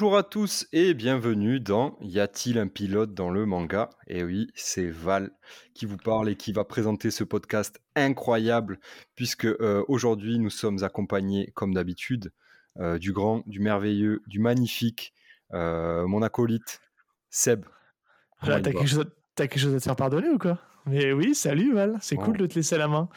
Bonjour à tous et bienvenue dans Y a-t-il un pilote dans le manga? Et oui, c'est Val qui vous parle et qui va présenter ce podcast incroyable puisque euh, aujourd'hui nous sommes accompagnés comme d'habitude euh, du grand, du merveilleux, du magnifique, euh, mon acolyte Seb. T'as quelque, chose... quelque chose à te faire pardonner ou quoi? Mais oui, salut Val, c'est cool de te laisser la main.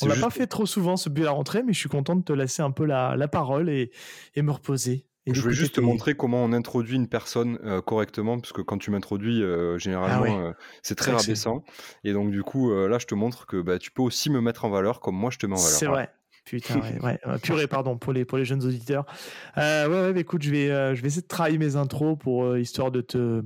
On l'a pas fait trop souvent ce but à la rentrée, mais je suis content de te laisser un peu la, la parole et, et me reposer je vais juste te montrer comment on introduit une personne euh, correctement, parce que quand tu m'introduis, euh, généralement, ah euh, c'est très rabaissant. Et donc, du coup, là, je te montre que bah, tu peux aussi me mettre en valeur comme moi, je te mets en valeur. C'est vrai. Putain, ouais, Purée, pardon, pour les, pour les jeunes auditeurs. ouais, ouais, écoute, je vais, je vais essayer de travailler mes intros pour histoire de te.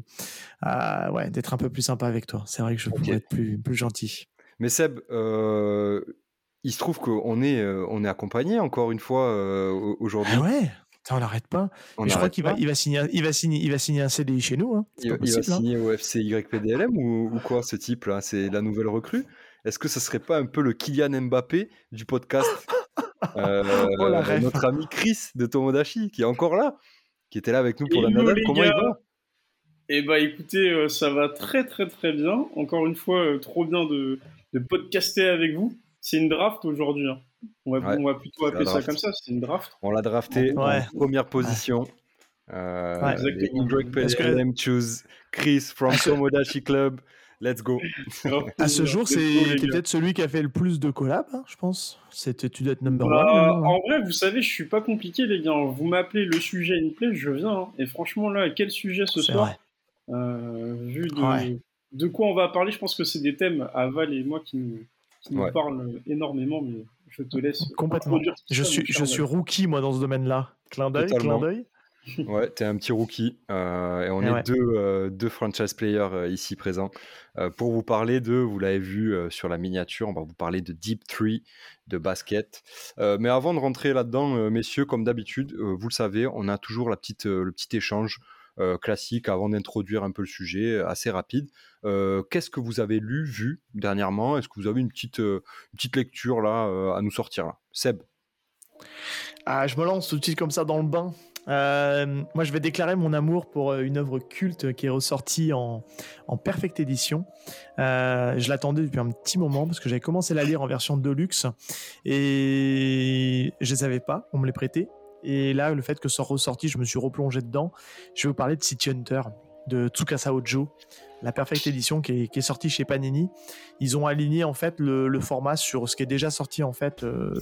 ouais, d'être un peu plus sympa avec toi. C'est vrai que je pourrais être plus, plus gentil. Mais Seb, il se trouve qu'on est, on est accompagné encore une fois aujourd'hui. Ah ouais? On n'arrête pas. je crois qu'il va, il va, signer, il, va signer, il va signer un CDI chez nous. Hein. Il, va hein. signer au FC YPDLM ou, ou quoi ce type là C'est la nouvelle recrue? Est-ce que ce serait pas un peu le Kylian Mbappé du podcast? Euh, oh, Notre ami Chris de Tomodachi qui est encore là, qui était là avec nous pour la Nadal. Comment il va? Eh bah écoutez, euh, ça va très très très bien. Encore une fois, euh, trop bien de, de podcaster avec vous. C'est une draft aujourd'hui. Hein. On, va, plutôt appeler ça comme ça, c'est une draft. On l'a drafté en première position. Euh, ouais. choose Chris from Tomodachi Club. Let's go. à ce jour, c'est peut-être celui qui a fait le plus de collabs, hein, je pense. C'était tu dois être number bah, one. En vrai, vous savez, je suis pas compliqué, les gars. Vous m'appelez le sujet in play, je viens. Hein. Et franchement, là, quel sujet ce soir euh, Vu de, de, quoi on va parler, je pense que c'est des thèmes à Val et moi qui nous, qui nous parlent énormément, mais je te laisse. Complètement. Je suis, je suis rookie, moi, dans ce domaine-là. Clin d'œil, clin d'œil. Ouais, t'es un petit rookie. Euh, et on est deux, euh, deux franchise players euh, ici présents pour vous parler de, vous l'avez vu sur la miniature, on va vous parler de Deep Tree, de basket. mais avant de rentrer là-dedans, messieurs, comme d'habitude, vous le savez, on a toujours la petite, le petit échange euh, classique avant d'introduire un peu le sujet, euh, assez rapide. Euh, qu'est-ce que vous avez lu, vu dernièrement? Est-ce que vous avez une petite, petite lecture là à nous sortir Seb ah, Je me lance tout de suite comme ça dans le bain. moi, je vais déclarer mon amour pour une œuvre culte qui est ressortie en, en perfecte édition. je l'attendais depuis un petit moment parce que j'avais commencé à la lire en version deluxe et je les avais pas, on me les prêtait. Et là, le fait que ça soit ressorti, je me suis replongé dedans. Je vais vous parler de City Hunter de Tsukasa Ojo, la perfecte édition qui est, qui est, sortie chez Panini. Ils ont aligné en fait le, format sur ce qui est déjà sorti en fait euh,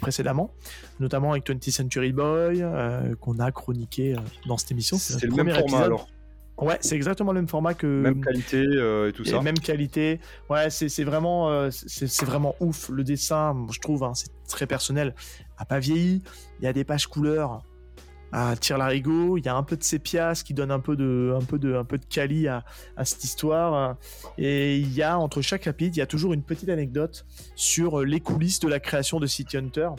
précédemment, notamment avec 20th Century Boy euh, qu'on a chroniqué euh, dans cette émission. C'est le même format alors. Ouais, c'est exactement le même format que. Même qualité et tout ça. Même qualité. Ouais, c'est vraiment, c'est vraiment ouf. Le dessin, je trouve, hein, c'est très personnel a pas vieilli. Il y a des pages couleurs à tir larigot. Il y a un peu de sépia, ce qui donne un peu de, un peu de, un peu de quali à, cette histoire. Et il y a entre chaque chapitre, il y a toujours une petite anecdote sur les coulisses de la création de City Hunter.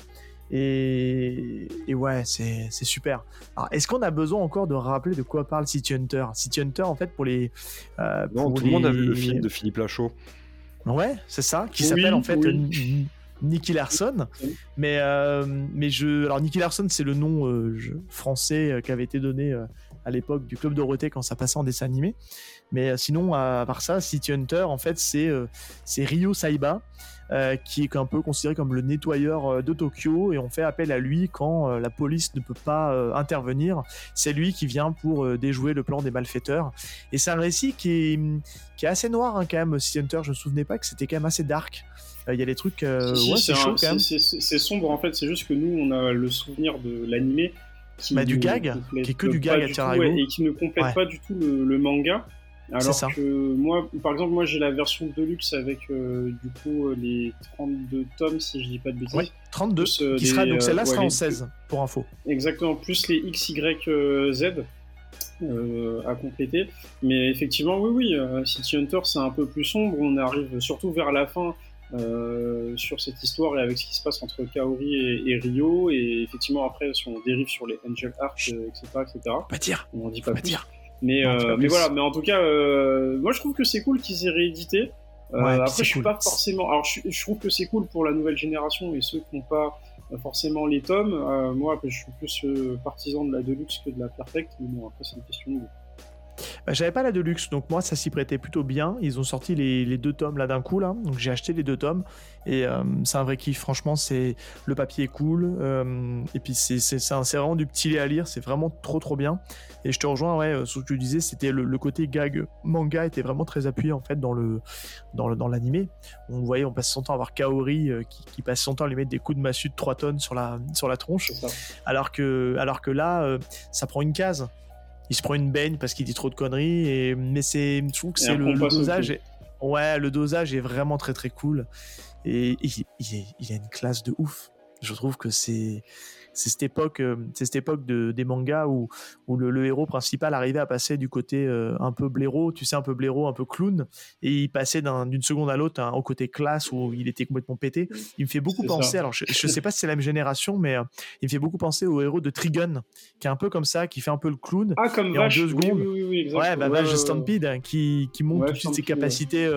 Et, ouais, c'est super. Alors, est-ce qu'on a besoin encore de rappeler de quoi parle City Hunter? City Hunter, en fait, pour les. Euh, non, tout le monde a vu le film de Philippe Lachaud. Ouais, c'est ça, qui s'appelle en fait Nicky Larson. Mais, euh, mais je. Alors, Nicky Larson, c'est le nom euh, français euh, qui avait été donné à l'époque du Club Dorothée quand ça passait en dessin animé. Mais sinon, à part ça, City Hunter, en fait, c'est c'est Ryo Saiba. Qui est un peu considéré comme le nettoyeur de Tokyo et on fait appel à lui quand la police ne peut pas intervenir. C'est lui qui vient pour déjouer le plan des malfaiteurs. Et c'est un récit qui est, qui est assez noir hein, quand même. City Hunter, je me souvenais pas que c'était quand même assez dark. Euh, il y a des trucs. Euh, ouais, c'est chaud quand même. C'est sombre en fait, c'est juste que nous, on a le souvenir de l'animé. Bah, du gag, qui est que du gag à Et qui ne complète pas du tout le, manga. Alors que moi, par exemple, moi j'ai la version deluxe avec euh, du coup les 32 tomes, si je dis pas de bêtises. Oui, 32. qui sera, donc celle-là sera en 16 pour info. Exactement, plus les XYZ. Euh, à compléter. Mais effectivement, oui, oui, City Hunter, c'est un peu plus sombre. On arrive surtout vers la fin euh, sur cette histoire et avec ce qui se passe entre Kaori et, et, Rio. Et effectivement, après, si on dérive sur les Angel Arc, euh, etc., etc. Pas dire. On en dit pas, Dire. Mais, euh, mais voilà, mais en tout cas, euh, moi je trouve que c'est cool qu'ils aient réédité. Euh, après, je suis pas forcément. Alors, je, je trouve que c'est cool pour la nouvelle génération et ceux qui n'ont pas forcément les tomes. moi, je suis plus partisan de la Deluxe que de la Perfect, mais bon, après, c'est une question de bah, j'avais pas la Deluxe, donc moi ça s'y prêtait plutôt bien. Ils ont sorti les, deux tomes là d'un coup là, donc j'ai acheté les deux tomes et euh, c'est un vrai kiff. Franchement, c'est le papier est cool euh, et puis c'est vraiment du petit lait à lire, c'est vraiment trop trop bien. Et je te rejoins, ouais, euh, ce que tu disais, c'était le, côté gag manga était vraiment très appuyé en fait dans le dans dans l'animé. On voyait, on passe son temps à voir Kaori qui, passe son temps à lui mettre des coups de massue de 3 tonnes sur la sur la tronche, alors que alors que là, ça prend une case il se prend une baigne parce qu'il dit trop de conneries. Et, mais c'est, je trouve que c'est le, dosage. ouais, le dosage est vraiment très très cool. Et il, il, a une classe de ouf. Je trouve que c'est c'est cette époque, euh, c'est cette époque de, des mangas où, où le, héros principal arrivait à passer du côté euh, un peu blaireau, tu sais, un peu blaireau, un peu clown, et il passait d'une seconde à l'autre hein, au côté classe où il était complètement pété. Il me fait beaucoup penser, alors je, je sais pas si c'est la même génération, mais euh, il me fait beaucoup penser au héros de Trigun, qui est un peu comme ça, qui fait un peu le clown. Ah, comme Vache, deux secondes, oui, oui, ouais, bah, Vache Stampede, hein, qui, qui montre toutes ses capacités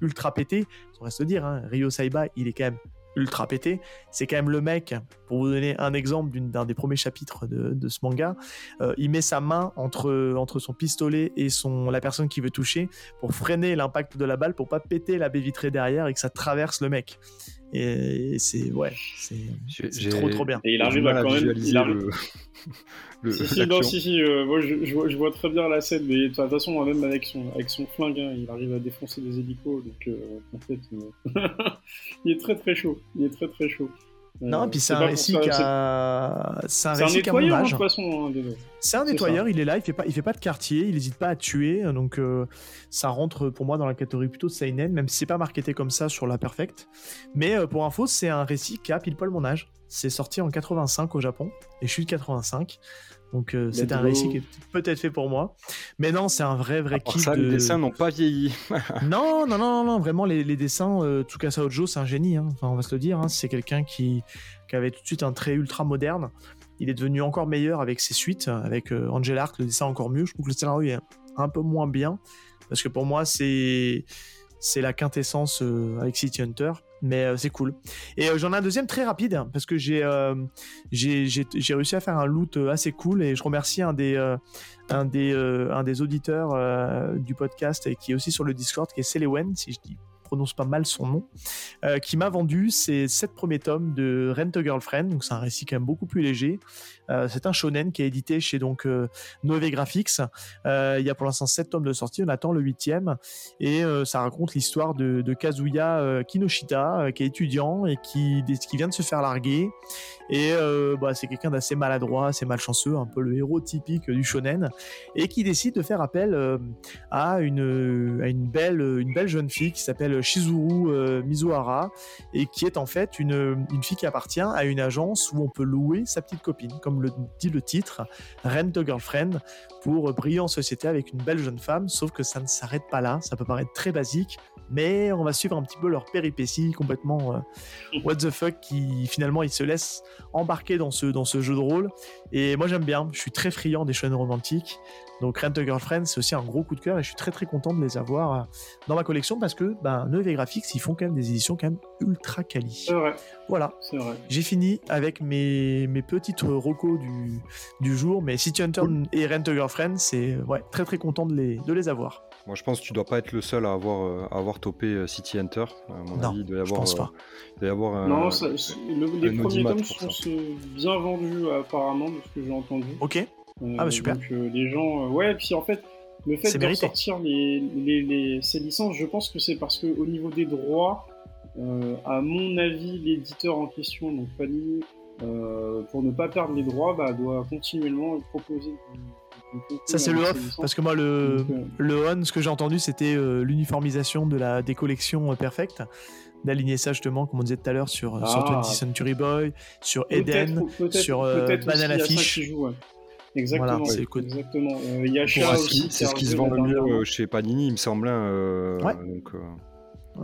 ultra pétées. On va se dire, hein, Ryo Saiba, il est quand même ultra pété. C'est quand même le mec, pour vous donner un exemple d'un des premiers chapitres de, ce manga, euh, il met sa main entre, entre son pistolet et son, la personne qui veut toucher pour freiner l'impact de la balle, pour pas péter la baie vitrée derrière et que ça traverse le mec. Et c'est ouais, c'est trop trop bien. Et il arrive à quand même. Il arrive... le, si, si, non, si, si, euh, moi je, je, vois, très bien la scène, mais de toute façon, même avec son, avec son flingue, hein, il arrive à défoncer des hélicos, donc euh, en fait, euh, il est très très chaud. Il est très très chaud. Non, puis c'est un récit qui a. C'est un récit qui a mon âge. Hein, c'est un nettoyeur, il est là, il fait pas, il fait pas de quartier, il n'hésite pas à tuer, donc ça rentre pour moi dans la catégorie plutôt de seinen, même si c'est pas marketé comme ça sur la Perfect. Mais pour info, c'est un récit qui a pile poil mon âge. C'est sorti en 85 au Japon, et je suis de 85. Donc euh, c'est un récit qui est peut-être fait pour moi. Mais non, c'est un vrai, vrai kiff. Ça, les dessins n'ont pas vieilli. non, non, non, non, vraiment, les, les dessins, euh, Tsukasa Ojo, c'est un génie. Hein. Enfin, on va se le dire. Hein. C'est quelqu'un qui, qui, avait tout de suite un trait ultra moderne. Il est devenu encore meilleur avec ses suites, avec euh, Angel Arc, le dessin encore mieux. Je trouve que le scénario est un peu moins bien. Parce que pour moi, c'est c'est la quintessence euh, avec City Hunter mais euh, c'est cool. Et euh, j'en ai un deuxième très rapide parce que j'ai j'ai réussi à faire un loot assez cool et je remercie un des un des un des auditeurs du podcast qui est aussi sur le Discord qui est Selewen si je prononce pas mal son nom, euh, qui m'a vendu ces sept premiers tomes de Rent a Girlfriend. Donc c'est un récit quand même beaucoup plus léger. Euh, c'est un shonen qui est édité chez donc euh, Nove Graphics. il y a pour l'instant sept tomes de sortie. On attend le huitième et ça raconte l'histoire de, Kazuya Kinoshita, qui est étudiant et qui, vient de se faire larguer. Et bah, c'est quelqu'un d'assez maladroit, assez malchanceux, un peu le héros typique du shonen, et qui décide de faire appel à une belle une belle jeune fille qui s'appelle Shizuru euh, Mizuhara et qui est en fait une, une, fille qui appartient à une agence où on peut louer sa petite copine, comme le dit le titre, Rent a Girlfriend, pour briller en société avec une belle jeune femme, sauf que ça ne s'arrête pas là, ça peut paraître très basique, mais on va suivre un petit peu leur péripéties complètement euh, what the fuck qui finalement ils se laissent embarquer dans ce, dans ce jeu de rôle et moi j'aime bien, je suis très friand des chaînes romantiques donc Rent a Girlfriend, c'est aussi un gros coup de cœur et je suis très très content de les avoir euh, dans ma collection parce que ben, Neuve Graphics, ils font quand même des éditions quand même ultra quali. C'est vrai. Voilà. C'est vrai. J'ai fini avec mes, mes petites recos du, du jour, mais City Hunter et Rent a Girlfriend, c'est ouais, très très content de les, de les avoir. Moi, je pense que tu dois pas être le seul à avoir, euh, à avoir topé euh, City Hunter. À mon non, avis, il doit y avoir, je pense pas. Il doit y avoir un, non, ça, le, les premiers tomes sont bien vendus apparemment, de ce que j'ai entendu. Ok ah bah super. Donc euh, les gens, euh, ouais, puis en fait, le fait de sortir les, les, ces licences, je pense que c'est parce que au niveau des droits, euh, à mon avis, l'éditeur en question, donc Panini, pour ne pas perdre les droits, bah, doit continuellement proposer. Ça c'est le off, parce que moi le, le on, ce que j'ai entendu, c'était l'uniformisation de la des collections perfectes d'aligner ça justement, comme on disait tout à l'heure, sur, sur 20th ah. Century Boy, sur Eden, sur Banana Fish. Exactement. c'est exactement. Euh, c'est ce qui se vend le mieux euh, chez Panini, il me semble. Hein, euh, ouais. Donc,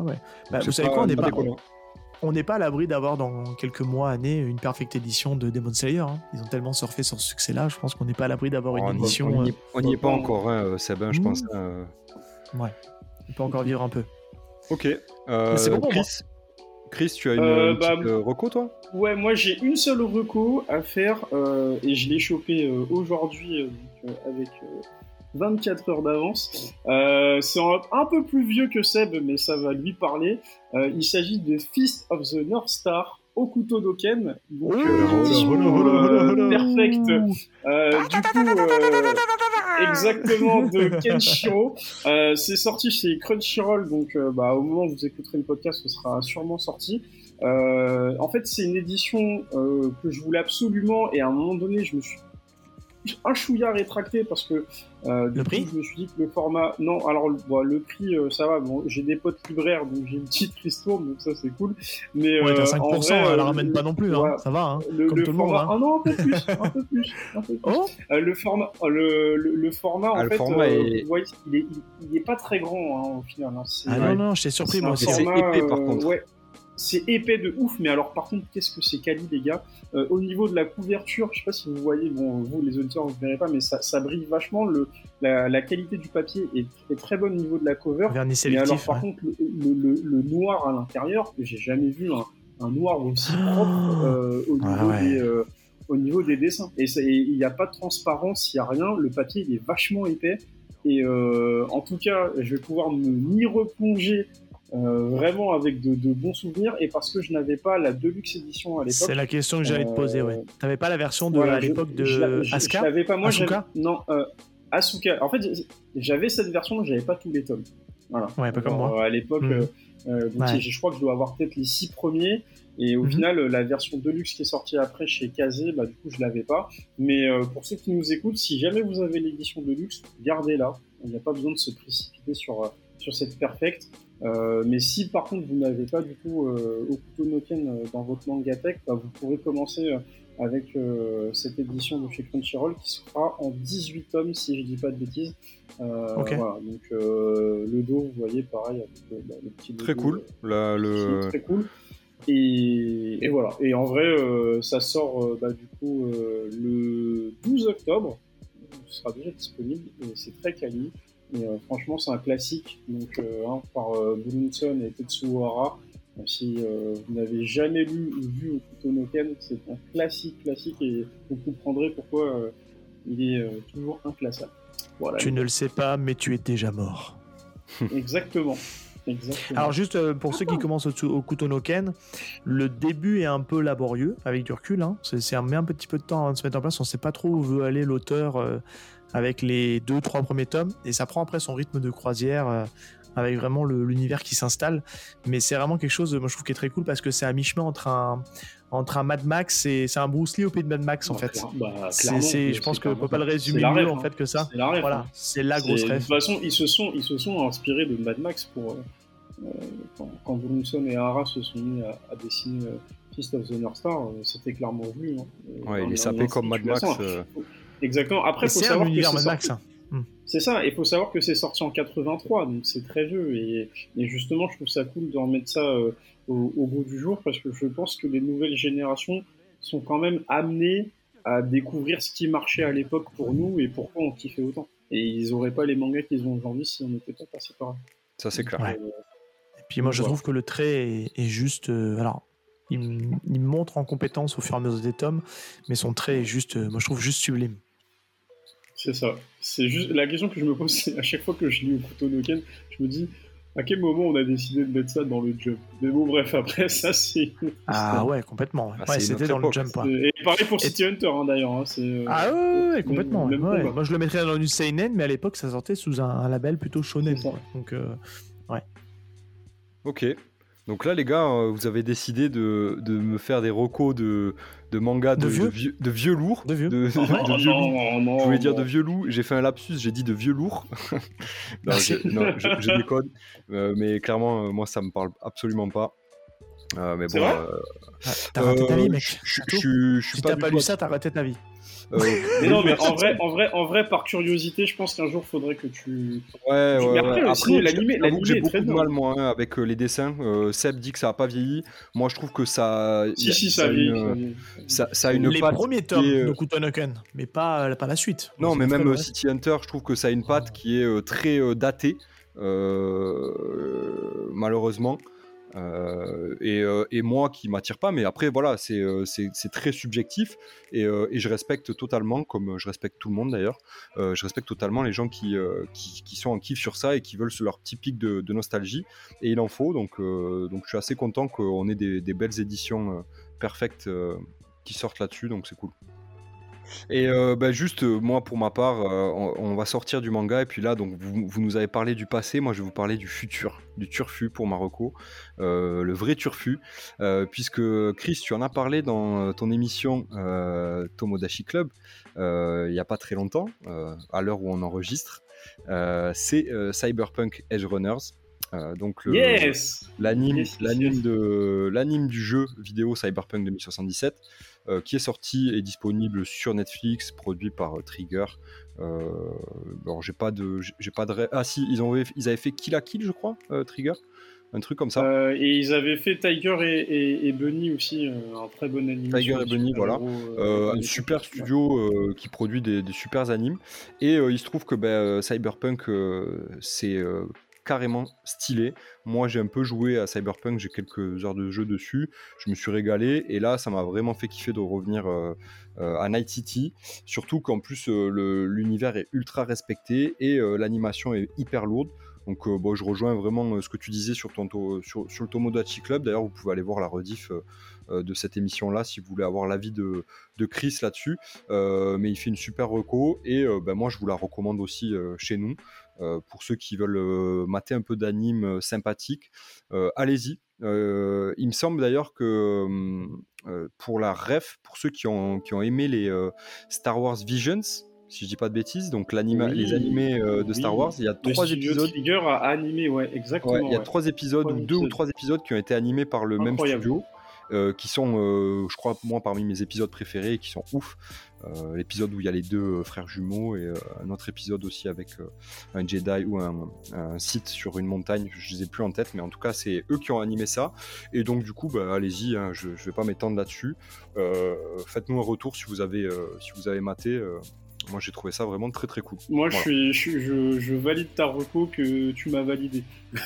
ouais. Bah, vous savez quoi, on n'est pas, on n'est pas à l'abri d'avoir dans quelques mois, années, une perfecte édition de Demon Slayer. Hein. Ils ont tellement surfé sur ce succès-là, je pense qu'on n'est pas à l'abri d'avoir une édition. On n'y est pas encore, hein, Sabin, je mmh. pense. Ouais, on peut encore vivre un peu. Ok. c'est bon pour Chris, Chris, tu as une, bah, petite reco, toi? Ouais, moi j'ai une seule reco à faire et je l'ai chopé aujourd'hui avec 24 heures d'avance. Euh, c'est un, peu plus vieux que Seb, mais ça va lui parler. Euh, il s'agit de Fist of the North Star Okuto Doken. Donc, euh, perfect. du coup, exactement de Kenshiro. c'est sorti chez Crunchyroll, donc bah, au moment où vous écouterez le podcast, ce sera sûrement sorti. en fait, c'est une édition que je voulais absolument, et à un moment donné, je me suis un chouïa rétracté parce que euh, le prix je me suis dit que le format non alors le prix euh, ça va bon j'ai des potes libraires donc j'ai une petite ristourne donc ça c'est cool. Mais ouais, t'as 5% euh, vrai, elle la ramène pas non plus hein, ça va hein, le, comme tout le monde hein. ah non un peu plus un peu plus, un peu plus. Oh le format le, le, format en ah, fait format est... Ouais, il, est, il, est pas très grand hein, au final hein. ah non non j'étais surpris moi aussi. c'est épais par contre. ouais c'est épais de ouf, mais alors par contre, qu'est-ce que c'est quali, les gars? Euh, Au niveau de la couverture, je sais pas si vous voyez, bon, vous les auditeurs, vous verrez pas, mais ça, ça brille vachement. Le, la, qualité du papier est, très bonne au niveau de la cover. Vernis mais alors, par contre, le, le, noir à l'intérieur, j'ai jamais vu un, noir aussi propre euh, au, niveau des, euh, au niveau des dessins. Et il n'y a pas de transparence, il n'y a rien. Le papier, il est vachement épais. Et en tout cas, je vais pouvoir me m'y replonger euh, vraiment avec de, bons souvenirs et parce que je n'avais pas la Deluxe édition à l'époque. C'est la question que j'allais te poser, ouais. Euh, T'avais pas la version de à l'époque de Asuka Je l'avais pas, moi. Asuka non, euh, Asuka. En fait, j'avais cette version, mais j'avais pas tous les tomes. Voilà. Ouais, pas comme moi. À l'époque, hmm. je crois que je dois avoir peut-être les six premiers. Et au mhm. final, la version Deluxe qui est sortie après chez Kazé, bah, du coup, je l'avais pas. Mais pour ceux qui nous écoutent, si jamais vous avez l'édition Deluxe, gardez-la. Il n'y a pas besoin de se précipiter sur, sur cette perfect. Euh, mais si par contre vous n'avez pas du tout euh, Okuto no Ken euh, dans votre mangatech, bah, vous pourrez commencer euh, avec cette édition de chez Crunchyroll qui sera en 18 tomes si je dis pas de bêtises. Okay. Voilà, donc le dos, vous voyez, pareil avec bah, le petit Très cool. le... Très cool. Et, et, voilà. Et en vrai, ça sort bah, du coup le 12 octobre. Ce sera déjà disponible et c'est très quali. Euh, franchement, c'est un classique donc, euh, hein, par euh, et Tetsuo Hara. Si vous n'avez jamais lu ou vu Okuto no Ken, c'est un classique, classique et vous comprendrez pourquoi il est toujours inclassable. Voilà. Tu ne le sais pas, mais tu es déjà mort. Exactement. Exactement. Alors juste pour ceux qui commencent au, au Kutonoken, le début est un peu laborieux avec du recul. Hein. C'est met un petit peu de temps à se mettre en place. On ne sait pas trop où veut aller l'auteur avec les deux, trois premiers tomes, et ça prend après son rythme de croisière euh, avec vraiment l'univers qui s'installe. Mais c'est vraiment quelque chose, moi je trouve qui est très cool parce que c'est à mi-chemin entre un, entre un Mad Max et c'est un Bruce Lee au pays de Mad Max en bah, fait. Bah, c'est, je pense qu'on peut pas le résumer mieux en hein. fait que ça. C'est la voilà, hein. c'est la grosse rêve. De toute façon, ils se sont, ils se sont inspirés de Mad Max pour euh, quand, quand et Hara se sont mis à, dessiner euh, Fist of the North Star, c'était clairement vu. Hein. Ouais, il est sapé comme Mad Max. Exactement. Après, il faut savoir que c'est Max. Hein. Hmm. C'est ça, il faut savoir que c'est sorti en 83, donc c'est très vieux. Et, justement, je trouve ça cool de remettre ça euh, au, au, goût du jour parce que je pense que les nouvelles générations sont quand même amenées à découvrir ce qui marchait à l'époque pour nous et pourquoi on kiffait autant. Et ils n'auraient pas les mangas qu'ils ont aujourd'hui si on n'était pas passé par là. Ça, c'est clair. et puis moi, je trouve que le trait est, juste. Euh, alors, il, il, montre en compétence au fur et à mesure des tomes, mais son trait est juste. Euh, moi, je trouve juste sublime. C'est ça. C'est juste la question que je me pose, c'est à chaque fois que je lis Okuto no Ken, je me dis à quel moment on a décidé de mettre ça dans le jump? Mais bon, bref, après ça, c'est. Ah ouais, complètement. Ah, c'était dans le jump. Et pareil pour City Hunter, hein, d'ailleurs. Hein, euh, ah ouais, complètement. Moi, je le mettrais dans une seinen, mais à l'époque, ça sortait sous un, label plutôt shonen. Donc, euh, ouais. Ok. Donc là, les gars, euh, vous avez décidé de, de me faire des recos de, de manga de, de, vieux, de, vieux, lourds. De vieux, de, oh, vieux lourds. je voulais dire de vieux loups. J'ai fait un lapsus, j'ai dit de vieux lourds. non, je, déconne. Euh, mais clairement, euh, moi, ça me parle absolument pas. Euh, mais bon. t'as raté ta vie, mec. Je, si t'as pas lu ça, t'as raté ta vie. Euh, mais non, mais en vrai, en vrai, en vrai, par curiosité, je pense qu'un jour, faudrait que tu. Ouais, ouais. Après, après l'animé, j'ai beaucoup de mal moi hein, avec euh, les dessins. Euh, Seb dit que ça a pas vieilli. Moi, je trouve que ça. Si, si, ça, a vieilli. Ça, ça, a une les premiers tomes de Kutonoken, mais pas, pas la suite. Non, mais même City Hunter, je trouve que ça a une patte qui est très datée, malheureusement. Euh, euh, et, moi qui m'attire pas, mais après voilà, c'est euh, très subjectif et, je respecte totalement, comme je respecte tout le monde d'ailleurs, je respecte totalement les gens qui, qui, sont en kiff sur ça et qui veulent leur petit pic de, nostalgie et il en faut donc, donc je suis assez content qu'on ait des, des, belles éditions perfectes qui sortent là-dessus donc c'est cool. Et euh, bah, juste, euh, moi, pour ma part, euh, on, va sortir du manga. Et puis là, donc, vous, nous avez parlé du passé. Moi, je vais vous parler du futur, du turfu pour Marocco, le vrai turfu. puisque, Chris, tu en as parlé dans ton émission Tomodachi Club il n'y a pas très longtemps, à l'heure où on enregistre. C'est Cyberpunk Edge Runners. donc l'anime l'anime du jeu vidéo Cyberpunk 2077 euh, qui est sorti et disponible sur Netflix, produit par euh, Trigger. Euh, alors j'ai pas de, j'ai pas de, ah si ils ont, ils avaient fait Kill la Kill, je crois, Trigger un truc comme ça. et ils avaient fait Tiger et, Bunny aussi, un très bon anime. Tiger et Bunny, voilà. un super studio qui produit des, des super animes. Et il se trouve que ben, Cyberpunk, c'est carrément stylé. Moi, j'ai un peu joué à Cyberpunk, j'ai quelques heures de jeu dessus. Je me suis régalé et là, ça m'a vraiment fait kiffer de revenir euh, euh, à Night City. Surtout qu'en plus, euh, l'univers est ultra respecté et l'animation est hyper lourde. Donc, bon, je rejoins vraiment ce que tu disais sur, ton sur, sur le Tomodachi Club. D'ailleurs, vous pouvez aller voir la rediff de cette émission-là si vous voulez avoir l'avis de, de, Chris là-dessus. mais il fait une super reco et ben, moi, je vous la recommande aussi chez nous. Euh, pour ceux qui veulent euh, mater un peu d'anime euh, sympathique, allez-y. il me semble d'ailleurs que pour la ref, pour ceux qui ont, qui ont aimé les Star Wars Visions, si je dis pas de bêtises, donc les animés de Star Wars, il y a trois épisodes. Trigger a animé, ouais, exactement. il y a trois épisodes ou deux ou trois épisodes qui ont été animés par le même studio. Euh, qui sont, euh, je crois, moi, parmi mes épisodes préférés qui sont ouf. Euh, l'épisode où il y a les deux frères jumeaux et un autre épisode aussi avec un Jedi ou un, site sur une montagne, je les ai plus en tête, mais en tout cas, c'est eux qui ont animé ça. Et donc, du coup, bah, allez-y, hein, je, je vais pas m'étendre là-dessus. Faites-nous un retour si vous avez, si vous avez maté moi j'ai trouvé ça vraiment très très cool. Moi je, suis, je, valide ta reco que tu m'as validé.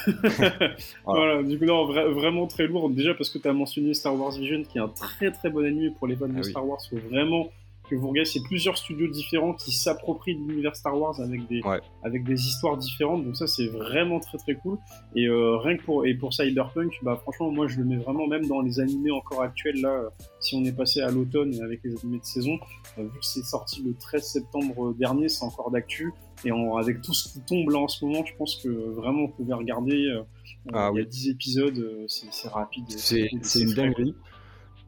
voilà. du coup non, vraiment très lourd. Déjà parce que tu as mentionné Star Wars Vision qui est un très très bon anime pour les fans de ah Star Wars. Faut vraiment que vous regardez, c'est plusieurs studios différents qui s'approprient l'univers Star Wars avec des, avec des histoires différentes. Donc ça, c'est vraiment très très cool. Et euh, rien que pour, et pour Cyberpunk, bah franchement, moi je le mets vraiment même dans les animés encore actuels là. Si on est passé à l'automne avec les animés de saison, euh, vu que c'est sorti le 13 septembre dernier, c'est encore d'actu. Et avec tout ce qui tombe là en ce moment, je pense que vraiment vous pouvez regarder. Euh, ah il y a 10 épisodes, c'est rapide. C'est une dinguerie.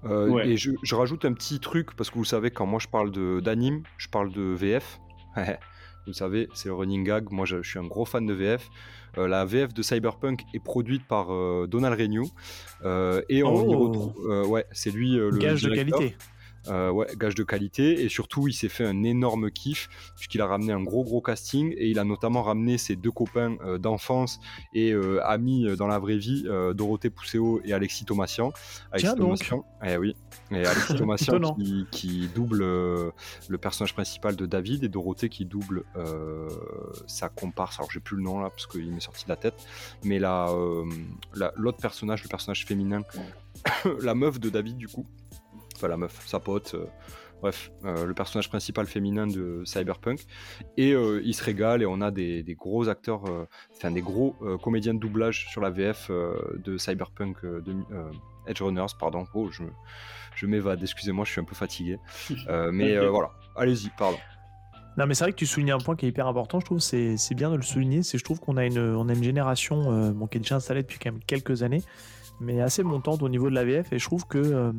Euh, et je, rajoute un petit truc, parce que vous savez, quand moi je parle d'anime, je parle de VF. vous savez, c'est le running gag. Moi, je, suis un gros fan de VF. Euh, la VF de Cyberpunk est produite par euh, Donald Renew. et on y oh. retrouve. ouais, c'est lui le. Gage de qualité. Euh, ouais, gage de qualité. Et surtout, il s'est fait un énorme kiff puisqu'il a ramené un gros gros casting et il a notamment ramené ses deux copains euh, d'enfance et euh, amis dans la vraie vie, Dorothée Pousseau et Alexis Thomasian. Alexis Thomasian, eh oui. Et Alexis Thomasian qui, double le personnage principal de David et Dorothée qui double sa comparse. Alors j'ai plus le nom là parce qu'il m'est sorti de la tête, mais l'autre personnage, le personnage féminin, la meuf de David du coup la meuf, sa pote, euh, bref, euh, le personnage principal féminin de Cyberpunk. Et euh, il se régale et on a des, gros acteurs, enfin des gros comédiens de doublage sur la VF de Cyberpunk de, Edge Runners, pardon. Oh, je, je m'évade, excusez-moi, je suis un peu fatigué. mais voilà, allez-y, pardon. Non, mais c'est vrai que tu soulignes un point qui est hyper important, je trouve, c'est bien de le souligner. C'est je trouve qu'on a une, on a une génération bon, qui est déjà installée depuis quand même quelques années, mais assez montante au niveau de la VF et je trouve que euh,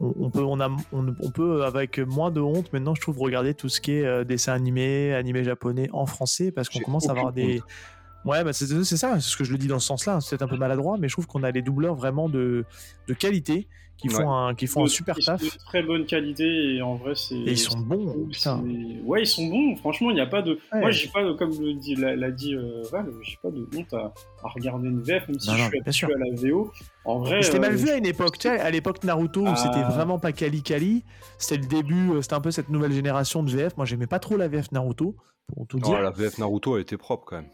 on, peut on, a, on, peut avec moins de honte maintenant je trouve regarder tout ce qui est euh, dessin animé animé japonais en français parce qu'on commence à avoir des Ouais, bah c'est ça, c'est ce que je le dis dans ce sens-là. C'est un peu maladroit, mais je trouve qu'on a des doubleurs vraiment de, de qualité qui font un qui font un super taf. De très bonne qualité et en vrai c'est. Et ils sont bons. Putain. Ouais, ils sont bons. Franchement, il n'y a pas de. Moi, j'ai pas comme l'a dit euh, Val, j'ai pas de honte à, à, regarder une VF même si je suis habitué à la VO. En vrai. C'était mal euh, vu à une époque. Tu sais, à l'époque Naruto où c'était ah. vraiment pas Kali Kali. C'était le début. Euh, c'était un peu cette nouvelle génération de VF. Moi, j'aimais pas trop la VF Naruto pour tout dire. la VF Naruto a été propre quand même.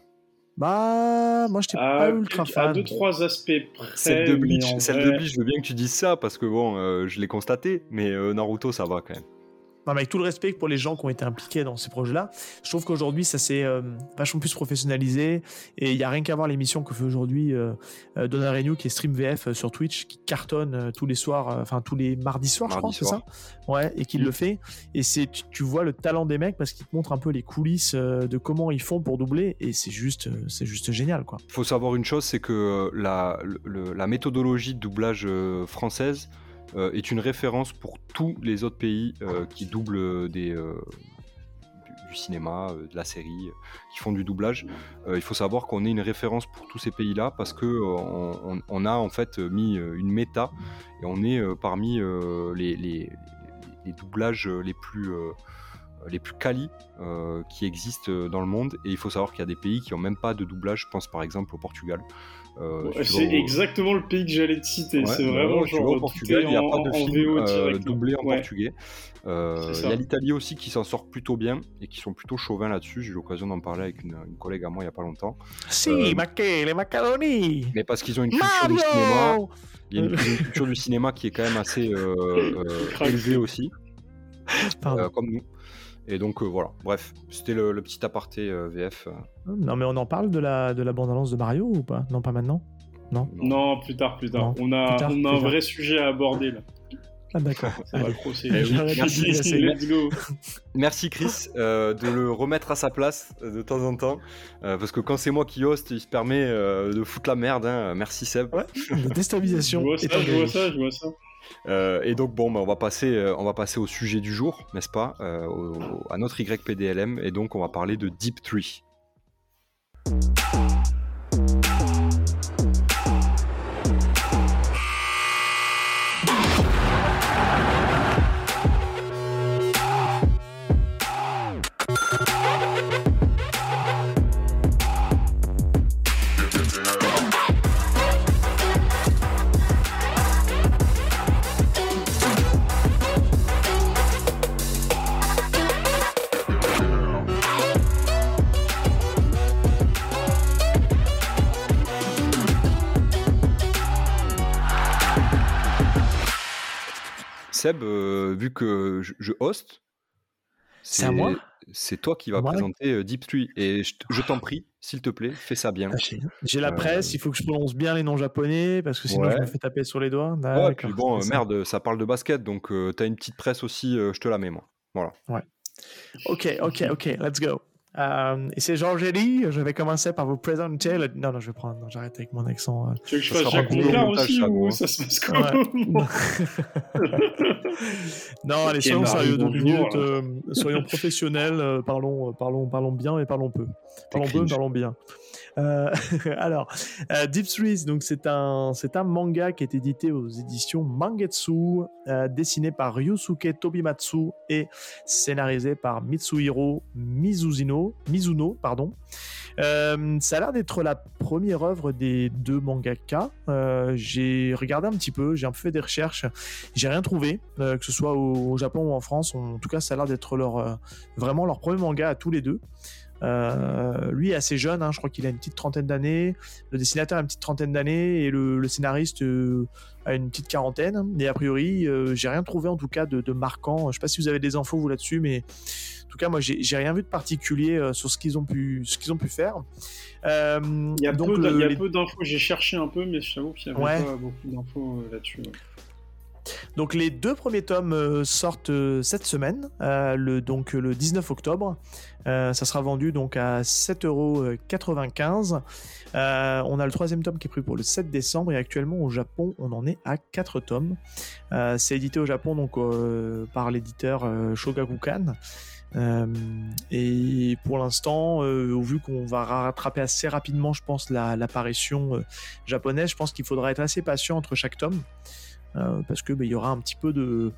Bah, moi, je n'étais pas ultra fan. À deux, trois aspects près. Celle de Bleach, celle de Bleach, je veux bien que tu dises ça parce que bon, je l'ai constaté, mais Naruto, ça va quand même. Non, mais avec tout le respect pour les gens qui ont été impliqués dans ces projets-là, je trouve qu'aujourd'hui, ça s'est euh, vachement plus professionnalisé. Et il n'y a rien qu'à voir l'émission que fait aujourd'hui euh, euh Donna qui est Stream VF euh, sur Twitch, qui cartonne tous les soirs, enfin tous les mardis soirs, je crois, c'est ça? Ouais, et qui le fait. Et c'est, tu, vois le talent des mecs parce qu'ils te montrent un peu les coulisses de comment ils font pour doubler. Et c'est juste, c'est juste génial, quoi. Il faut savoir une chose, c'est que la, la méthodologie de doublage française, est une référence pour tous les autres pays euh, qui doublent euh, du, cinéma, de la série, qui font du doublage. il faut savoir qu'on est une référence pour tous ces pays-là parce que on, a en fait mis une méta et on est parmi les, les, doublages les plus les plus quali qui existent dans le monde et il faut savoir qu'il y a des pays qui n'ont même pas de doublage, je pense par exemple au Portugal. Euh, c'est exactement le pays que j'allais te citer. c'est vraiment genre au Portugal, il n'y a pas de film euh, doublé en portugais. Euh, il y a l'Italie aussi qui s'en sort plutôt bien et qui sont plutôt chauvins là-dessus. J'ai eu l'occasion d'en parler avec une, collègue à moi il n'y a pas longtemps. Si, les macaroni Mais parce qu'ils ont une culture du cinéma. Il y a une, culture du cinéma qui est quand même assez élevée aussi. comme nous. Et donc euh, voilà, bref, c'était le, petit aparté euh, VF. Euh. Non, mais on en parle de la, de la bande-annonce de Mario ou pas? Non, pas maintenant? Non? Non, plus tard, plus tard. on a, on a un vrai sujet à aborder là. Ah d'accord. Ça va le procès. Eh merci, let's go. Merci Chris de le remettre à sa place de temps en temps. parce que quand c'est moi qui host, il se permet de foutre la merde. Hein. Merci Seb. Ouais, de déstabilisation. je vois ça, je vois ça, je vois ça. Euh, et donc bon, bah, on, va passer, euh, on va passer au sujet du jour, n'est-ce pas, euh, à notre YPDLM, et donc on va parler de Deep Tree. Seb, euh, vu que je, host, c'est à moi c'est toi qui vas présenter euh, Deep Tree. Et je, t'en prie, s'il te plaît, fais ça bien. Ah, j'ai la presse, euh, il faut que je prononce bien les noms japonais, parce que sinon je me fais taper sur les doigts. Ouais, puis bon, merde, ça parle de basket, donc t'as une petite presse aussi, je te la mets, moi. Voilà. Ouais. Ok, ok, ok, let's go. Euh, et c'est Georges Elie. Je vais commencer par vous présenter. Le... Non, non, je vais prendre. J'arrête avec mon accent. Euh. Tu veux que je fasse Jacques Monclar aussi ou ça se passe comment Non, allez, soyons sérieux deux minutes. Euh, soyons professionnels. parlons, parlons, parlons bien et parlons peu. Parlons peu, parlons bien. Euh, alors, euh, Deep Threes, donc c'est un, c'est un manga qui est édité aux éditions Mangetsu, euh, dessiné par Ryusuke Tobimatsu et scénarisé par Mitsuhiro Mizuno, Mizuno, pardon. ça a l'air d'être la première œuvre des deux mangaka. j'ai regardé un petit peu, j'ai un peu fait des recherches, j'ai rien trouvé, que ce soit au, Japon ou en France. En tout cas, ça a l'air d'être leur vraiment leur premier manga à tous les deux. Euh, lui est assez jeune, hein, je crois qu'il a une petite trentaine d'années. Le dessinateur a une petite trentaine d'années et le, scénariste euh, a une petite quarantaine. Et a priori, euh, j'ai rien trouvé en tout cas de, marquant. Je sais pas si vous avez des infos vous là-dessus, mais en tout cas, moi, j'ai rien vu de particulier sur ce qu'ils ont pu, ce qu'ils ont pu faire. il y a peu d'infos. J'ai cherché un peu, mais je t'avoue qu'il y avait pas beaucoup d'infos là-dessus. Donc les deux premiers tomes euh, sortent euh, cette semaine, euh, le, donc le 19 octobre. ça sera vendu donc à 7,95€. on a le troisième tome qui est pris pour le 7 décembre et actuellement au Japon on en est à 4 tomes. c'est édité au Japon donc par l'éditeur Shogakukan. et pour l'instant, au vu qu'on va rattraper assez rapidement, je pense, l'apparition japonaise, je pense qu'il faudra être assez patient entre chaque tome. Euh, parce que bah, il y aura un petit peu de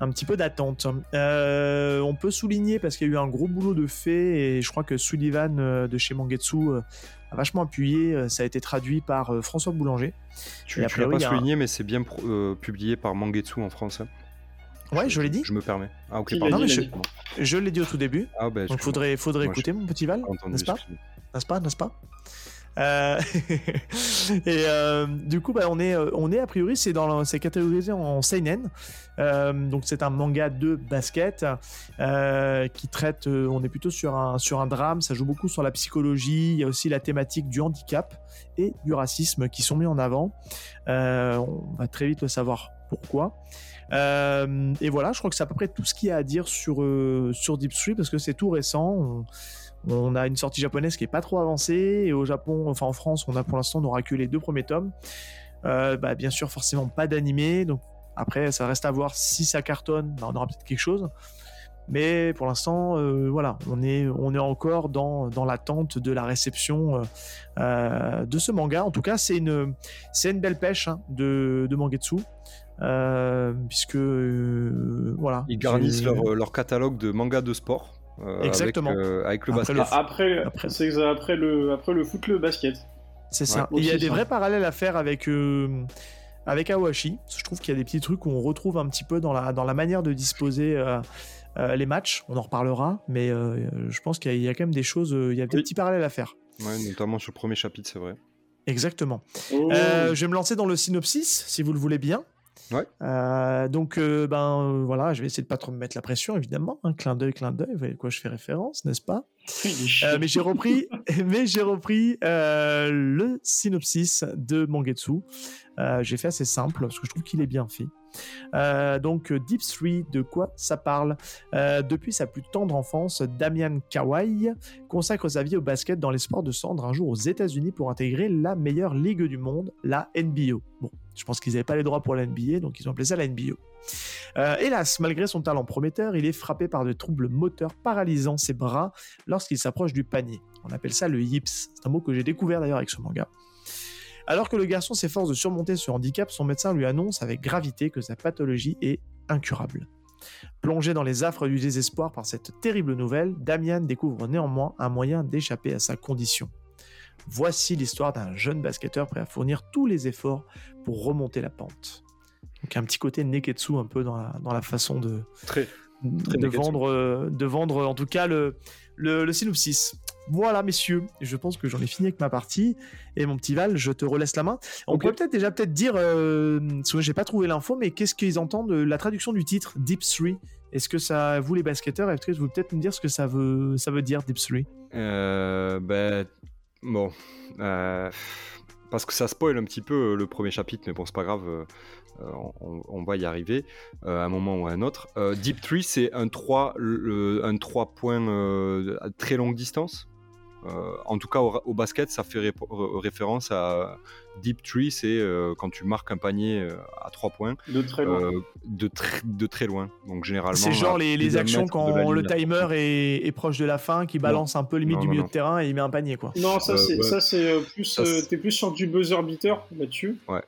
un petit peu d'attente. Euh, on peut souligner parce qu'il y a eu un gros boulot de fait et je crois que Sullivan euh, de chez Mangetsu a vachement appuyé. Ça a été traduit par François Boulanger. Tu ne l'as pas souligné, mais c'est bien publié par Mangetsu en France. Hein. Ouais, je, l'ai dit. Je me permets. Ah ok, pardon. je, l'ai dit au tout début. Ah, bah, Donc faudrait, faudrait écouter mon petit Val, n'est-ce pas n'est-ce pas, n'est-ce pas euh, et euh, du coup, bah, on est, euh, on est a priori, c'est catégorisé en seinen. donc c'est un manga de basket qui traite. on est plutôt sur un drame. Ça joue beaucoup sur la psychologie. Il y a aussi la thématique du handicap et du racisme qui sont mis en avant. on va très vite le savoir pourquoi. et voilà, je crois que c'est à peu près tout ce qu'il y a à dire sur sur Deep Street parce que c'est tout récent. A une sortie japonaise qui est pas trop avancée et au Japon, enfin en France, on a pour l'instant n'aura que les deux premiers tomes. Euh, bah, bien sûr, forcément pas d'animé, donc après ça reste à voir si ça cartonne, bah, on aura peut-être quelque chose. Mais pour l'instant, euh, voilà, on est, on est encore dans, dans l'attente de la réception euh, de ce manga. En tout cas, c'est une, c'est une belle pêche hein, de, de Mangetsu. puisque voilà. Ils garnissent leur, leur, catalogue de mangas de sport. Euh, Exactement. Avec, euh, le après basket. après, après, c'est après le, après le foot, le basket. C'est ça. il y a des vrais parallèles à faire avec, euh, avec Awashi. Je trouve qu'il y a des petits trucs où on retrouve un petit peu dans la, dans la manière de disposer les matchs. On en reparlera, mais je pense qu'il y, a quand même des choses, il y a des petits parallèles à faire. Ouais, notamment sur le premier chapitre, c'est vrai. Exactement. Oh. je vais me lancer dans le synopsis, si vous le voulez bien. Euh, donc, euh, ben euh, voilà, je vais essayer de pas trop me mettre la pression, évidemment. Un clin d'œil, clin d'œil. Vous voyez quoi je fais référence, n'est-ce pas? Mais j'ai repris, mais j'ai repris le synopsis de Mangetsu. j'ai fait assez simple parce que je trouve qu'il est bien fait. Donc Deep Three, de quoi ça parle? Depuis sa plus tendre enfance, Damian Kawai consacre sa vie au basket dans l'espoir de se rendre un jour aux États-Unis pour intégrer la meilleure ligue du monde, la NBO. Bon, je pense qu'ils n'avaient pas les droits pour la NBA, donc ils ont appelé ça la NBO. Euh, hélas, malgré son talent prometteur, il est frappé par de troubles moteurs paralysant ses bras lorsqu'il s'approche du panier. On appelle ça le yips. C'est un mot que j'ai découvert d'ailleurs avec ce manga. Alors que le garçon s'efforce de surmonter ce handicap, son médecin lui annonce avec gravité que sa pathologie est incurable. Plongé dans les affres du désespoir par cette terrible nouvelle, Damian découvre néanmoins un moyen d'échapper à sa condition. Voici l'histoire d'un jeune basketteur prêt à fournir tous les efforts pour remonter la pente. Donc un petit côté Neketsu un peu dans la, façon de, de, vendre, euh, de vendre en tout cas le, le, synopsis. Voilà, messieurs, je pense que j'en ai fini avec ma partie. Et mon petit Val, je te relaisse la main. On pourrait peut-être déjà peut-être dire, euh, parce que j'ai pas trouvé l'info, mais qu'est-ce qu'ils entendent de la traduction du titre Deep 3 Est-ce que ça, vous les basketteurs, est-ce que vous peut-être me dire ce que ça veut, ça veut dire Deep 3 euh, Ben, bon. Euh, parce que ça spoil un petit peu le premier chapitre, mais bon, c'est pas grave. Euh, on, va y arriver euh, à un moment ou à un autre. Euh, Deep Tree, c'est un 3, un 3 points à très longue distance. en tout cas, au, basket, ça fait référence à Deep Tree, c'est euh, quand tu marques un panier euh, à 3 points. De très loin. Euh, de, de, très loin. Donc généralement. C'est genre les, actions quand le timer est, proche de la fin, qui balance un peu limite du milieu de terrain et il met un panier. quoi. Non, ça c'est plus. T'es plus sur du buzzer beater là-dessus. Ouais.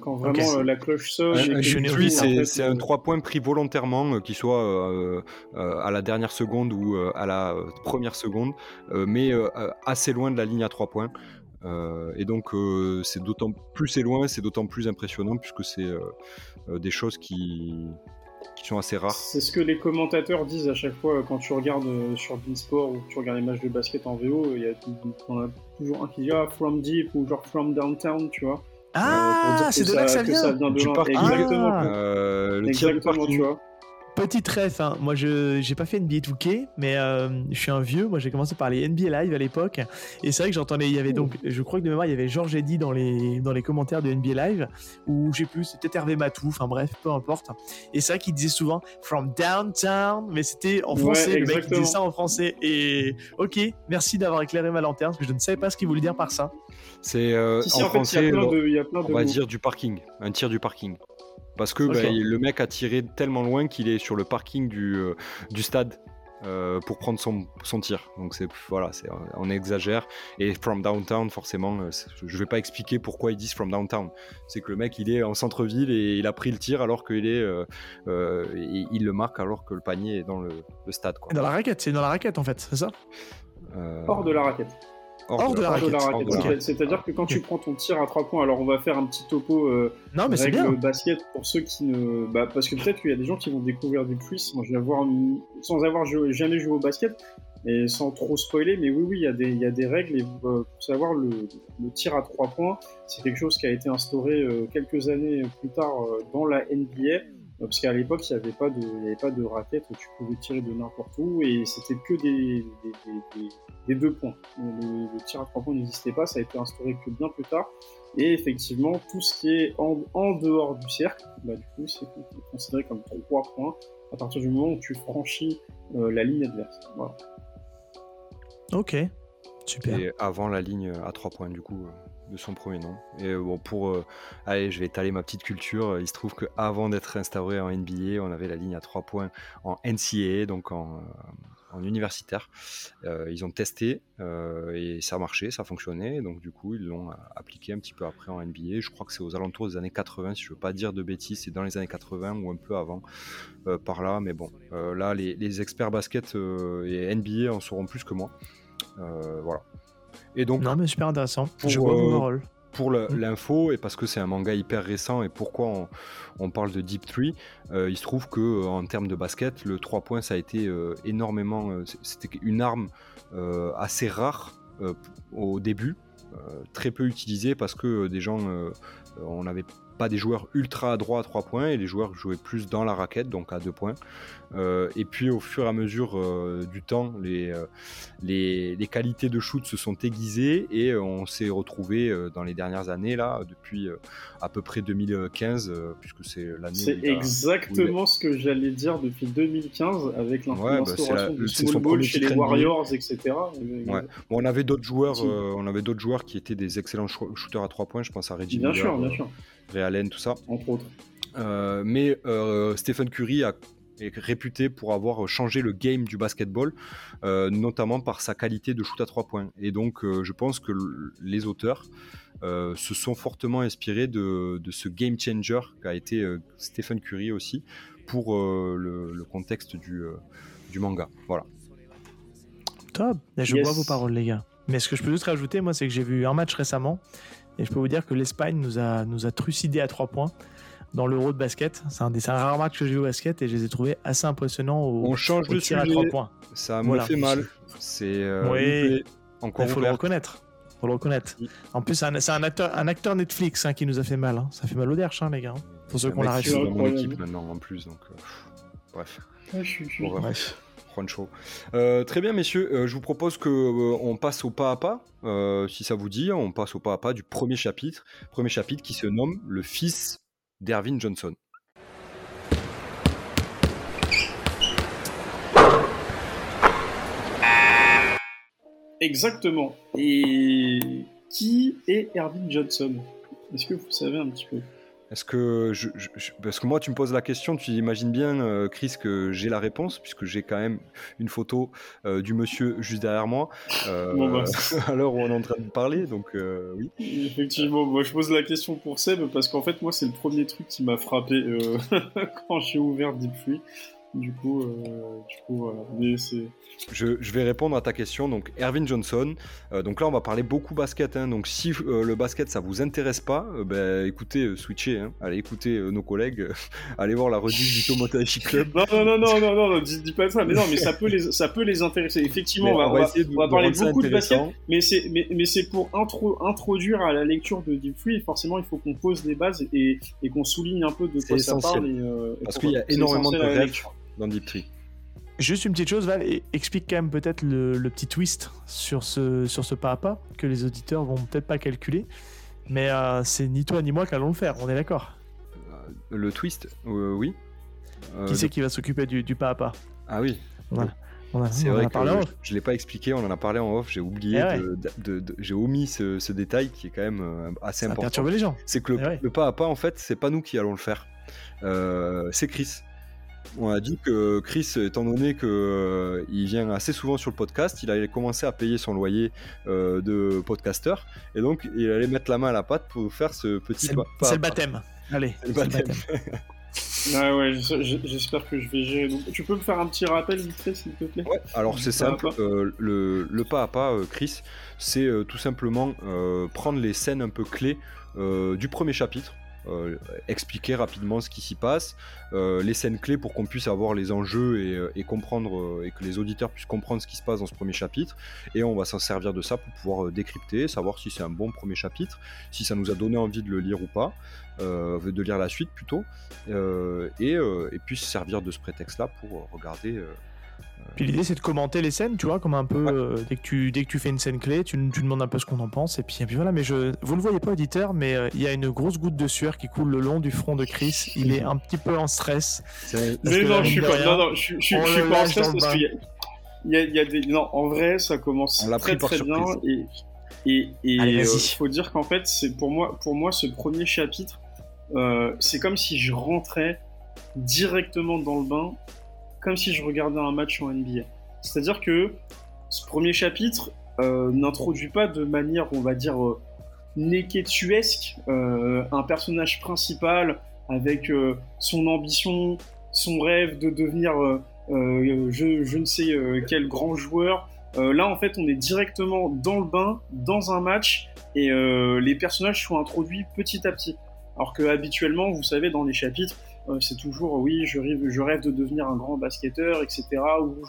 quand vraiment la cloche sonne. c'est un 3 points pris volontairement, qu'il soit à la dernière seconde ou à la première seconde, mais assez loin de la ligne à 3 points. Euh, et donc, euh, c'est d'autant plus c'est loin, c'est d'autant plus impressionnant puisque c'est euh, des choses qui, qui, sont assez rares. C'est ce que les commentateurs disent à chaque fois quand tu regardes sur Beansport ou que tu regardes les matchs de basket en VO. Il y a, toujours un qui dit ah, From Deep ou genre From Downtown, tu vois. Ah, c'est de là que ça vient. Ça vient de Exactement. le Exactement, tu vois. Petit ref, hein. moi je j'ai pas fait NBA 2K, mais euh, je suis un vieux. Moi j'ai commencé par les NBA Live à l'époque, et c'est vrai que j'entendais. Il y avait donc, je crois que de mémoire, il y avait Georges Eddy dans les dans les commentaires de NBA Live, ou j'ai plus, c'était Hervé Matou. Enfin bref, peu importe. Et c'est vrai qu'il disait souvent From Downtown, mais c'était en français. le mec disait ça en français. Et ok, merci d'avoir éclairé ma lanterne, parce que je ne savais pas ce qu'il voulait dire par ça. C'est euh, en, français, on va dire du parking, un tir du parking. Parce que bah, le mec a tiré tellement loin qu'il est sur le parking du, euh, du stade. Euh, pour prendre son, son tir. Donc c'est voilà, c'est on exagère. Et from downtown, forcément, euh, je vais pas expliquer pourquoi ils disent from downtown. C'est que le mec il est en centre-ville et il a pris le tir alors qu'il est, il le marque alors que le panier est dans le, stade. Quoi. Dans la raquette, c'est dans la raquette en fait, c'est ça? Hors de la raquette. Hors, de, la raquette. C'est-à-dire que quand tu prends ton tir à 3 points, alors on va faire un petit topo euh, non, mais règle basket pour ceux qui ne. Bah, parce que peut-être qu'il y a des gens qui vont découvrir des quiz sans avoir, sans avoir jamais joué au basket. Et sans trop spoiler, mais oui, oui, il y, a des, y a des règles. Et pour savoir, le, le, tir à trois points, c'est quelque chose qui a été instauré quelques années plus tard dans la NBA. Parce qu'à l'époque, il n'y avait pas de, il y avait pas de raquette, tu pouvais tirer de n'importe où et c'était que des, des, des, des, deux points. Le, tir à trois points n'existait pas, ça a été instauré que bien plus tard. Et effectivement, tout ce qui est en, en dehors du cercle, bah, du coup, c'est considéré comme trois points à partir du moment où tu franchis euh, la ligne adverse. Voilà. Ok, super. Et avant la ligne à trois points, du coup. Euh, de son premier nom. Et euh, bon, pour. Euh, je vais étaler ma petite culture. Il se trouve qu'avant d'être instauré en NBA, on avait la ligne à 3 points en NCAA, donc en, euh, universitaire. ils ont testé et ça a marché, ça a fonctionné. Donc, du coup, ils l'ont appliqué un petit peu après en NBA. Je crois que c'est aux alentours des années 80, si je veux pas dire de bêtises. C'est dans les années 80 ou un peu avant, par là. Mais bon, là, les, les, experts basket et NBA en sauront plus que moi. voilà. Et donc, non, mais super intéressant. Pour, Je vois euh, Pour mm. l'info, et parce que c'est un manga hyper récent, et pourquoi on, parle de Deep 3, euh, il se trouve que euh, en termes de basket, le 3 points, ça a été énormément. C'était une arme assez rare au début, très peu utilisée parce que des gens. on n'avait pas des joueurs ultra droits à 3 points et les joueurs jouaient plus dans la raquette, donc à 2 points. Euh, et puis au fur et à mesure euh, du temps, les, euh, les, les, qualités de shoot se sont aiguisées et on s'est retrouvé dans les dernières années, là, depuis à peu près 2015, puisque c'est l'année. C'est exactement ce que j'allais dire depuis 2015 avec l'instauration ouais, bah, du small ball chez les Warriors, etc. Ouais. Bon, on avait d'autres joueurs, on avait d'autres joueurs qui étaient des excellents shooters à 3 points. Je pense à Reggie bien sûr, bien sûr. Ray Allen, tout ça. Entre autres. mais Stephen Curry a est réputé pour avoir changé le game du basketball, euh, notamment par sa qualité de shoot à trois points. Et donc, euh, je pense que les auteurs euh, se sont fortement inspirés de, ce game changer qu'a été Stephen Curry aussi pour le, contexte du, du, manga. Voilà. Top. Je vois vos paroles, les gars. Mais ce que je peux juste rajouter, moi, c'est que j'ai vu un match récemment et je peux vous dire que l'Espagne nous a, nous a trucidé à trois points dans l'Euro de basket. C'est un des rare matchs que j'ai au basket et je les ai trouvés assez impressionnants au, On change de tir à 3 points. Ça me fait mal. C'est euh, oui. encore Il faut le reconnaître. Faut le reconnaître. En plus, c'est un, acteur, un acteur Netflix hein, qui nous a fait mal. Hein. Ça fait mal au derche, hein, les gars. Pour ceux qu'on l'arrête. C'est mon équipe maintenant en plus, donc euh, bref. je suis, bref. Euh, très bien, messieurs. Euh, je vous propose que on passe au pas à pas. si ça vous dit, on passe au pas à pas du premier chapitre. Premier chapitre qui se nomme Le Fils d'Ervin Johnson. Exactement. Et qui est Ervin Johnson? Est-ce que vous savez un petit peu? Est-ce que je, parce que moi tu me poses la question, tu imagines bien euh, Chris que j'ai la réponse puisque j'ai quand même une photo euh, du monsieur juste derrière moi euh, bah, à l'heure où on est en train de parler donc oui. Effectivement, moi je pose la question pour Seb parce qu'en fait moi c'est le premier truc qui m'a frappé quand j'ai ouvert Deep Free. Du coup, du coup Mais c'est je, vais répondre à ta question. Donc, Ervin Johnson. Euh, donc là, on va parler beaucoup basket. Hein. Donc, si euh, le basket, ça vous intéresse pas, euh, ben, écoutez, switchez. Hein. Allez écoutez nos collègues. allez voir la rediff du Tomodachi Club. Non, non, non, non, non, non, dis, pas ça. Mais non, mais ça peut les, ça peut les intéresser. Effectivement, on va, on va, de, on va parler beaucoup de basket. Mais c'est, mais, mais c'est pour intro, introduire à la lecture de Deep Free. Forcément, il faut qu'on pose les bases et, et qu'on souligne un peu de quoi ça parle. Et, Parce qu'il y a énormément de règles dans Deep. Juste une petite chose, Val, explique quand même peut-être le, petit twist sur ce, sur ce pas à pas que les auditeurs vont peut-être pas calculer. Mais euh, c'est ni toi ni moi qui allons le faire, on est d'accord? Euh, Le twist, euh, oui. qui c'est qui va s'occuper du, pas à pas? Ah oui. C'est vrai que je ne l'ai pas expliqué, on en a parlé en off, j'ai oublié, eh j'ai omis ce, détail qui est quand même assez Ça important. les gens. C'est que le, eh le, pas à pas, en fait, c'est pas nous qui allons le faire. c'est Chris. On a dit que Chris, étant donné qu'il euh, vient assez souvent sur le podcast, il allait commencer à payer son loyer euh, de podcasteur. Et donc, il allait mettre la main à la pâte pour faire ce petit. C'est le, baptême. Allez, c'est le baptême. ah ouais, j'espère que je vais gérer. tu peux me faire un petit rappel vite fait, s'il te plaît? Ouais, alors c'est simple. Euh, le, le, pas à pas, Chris, c'est tout simplement prendre les scènes un peu clés du premier chapitre expliquer rapidement ce qui s'y passe, les scènes clés pour qu'on puisse avoir les enjeux et, comprendre et que les auditeurs puissent comprendre ce qui se passe dans ce premier chapitre. Et on va s'en servir de ça pour pouvoir décrypter, savoir si c'est un bon premier chapitre, si ça nous a donné envie de le lire ou pas, de lire la suite plutôt, et, et puis se servir de ce prétexte-là pour regarder puis l'idée c'est de commenter les scènes, tu vois, comme un peu euh, dès que tu dès que tu fais une scène clé, tu, tu demandes un peu ce qu'on en pense et puis, et puis voilà. Mais je, vous ne voyez pas auditeur, mais euh, il y a une grosse goutte de sueur qui coule le long du front de Chris. Il est un petit peu en stress. Mais non, je suis pas, non, non, je, je, suis pas en stress parce qu'il y, a, y a des, non, en vrai, ça commence très très bien et et, et euh, faut dire qu'en fait, c'est pour moi, pour moi, ce premier chapitre, c'est comme si je rentrais directement dans le bain comme si je regardais un match en NBA. C'est-à-dire que ce premier chapitre euh, n'introduit pas de manière, on va dire, euh, euh, un personnage principal avec euh, son ambition, son rêve de devenir je, ne sais quel grand joueur. là, en fait, on est directement dans le bain, dans un match, et les personnages sont introduits petit à petit. Alors que habituellement, vous savez, dans les chapitres, c'est toujours oui, je rêve, de devenir un grand basketteur, etc. Ou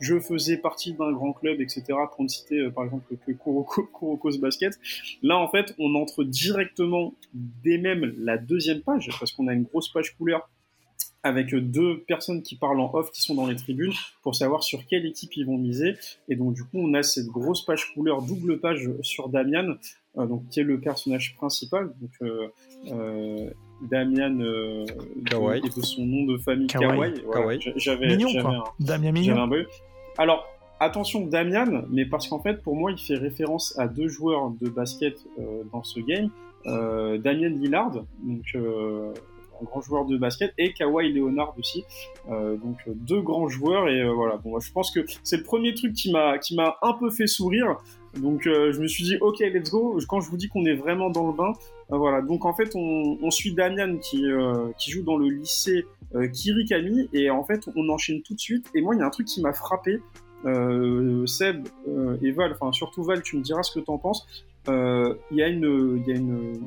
je, faisais partie d'un grand club, etc. Pour ne citer euh, par exemple que Kuroko, Kuroko's Basket. Là, en fait, on entre directement dès même la deuxième page, parce qu'on a une grosse page couleur avec deux personnes qui parlent en off qui sont dans les tribunes pour savoir sur quelle équipe ils vont miser. Et donc du coup, on a cette grosse page couleur, double page sur Damian, euh, donc qui est le personnage principal. Euh, euh, Damian euh, de, de, son nom de famille Kawai. J'avais Mignon, quoi. Un, Damien Mignon. Alors, attention Damian, mais parce qu'en fait, pour moi, il fait référence à deux joueurs de basket euh, dans ce game. Euh, Damien Lillard, donc euh, un grand joueur de basket, et Kawhi Leonard aussi. Euh, donc deux grands joueurs et voilà. Bon, je pense que c'est le premier truc qui m'a qui m'a un peu fait sourire. Donc je me suis dit ok let's go. Quand je vous dis qu'on est vraiment dans le bain, voilà, donc en fait, on, on suit Damian qui, euh, qui joue dans le lycée euh, Kirikami, et en fait, on enchaîne tout de suite. Et moi, il y a un truc qui m'a frappé. Euh, Seb euh, et Val, enfin surtout Val, tu me diras ce que tu en penses. Euh, il y, a une, y, a une,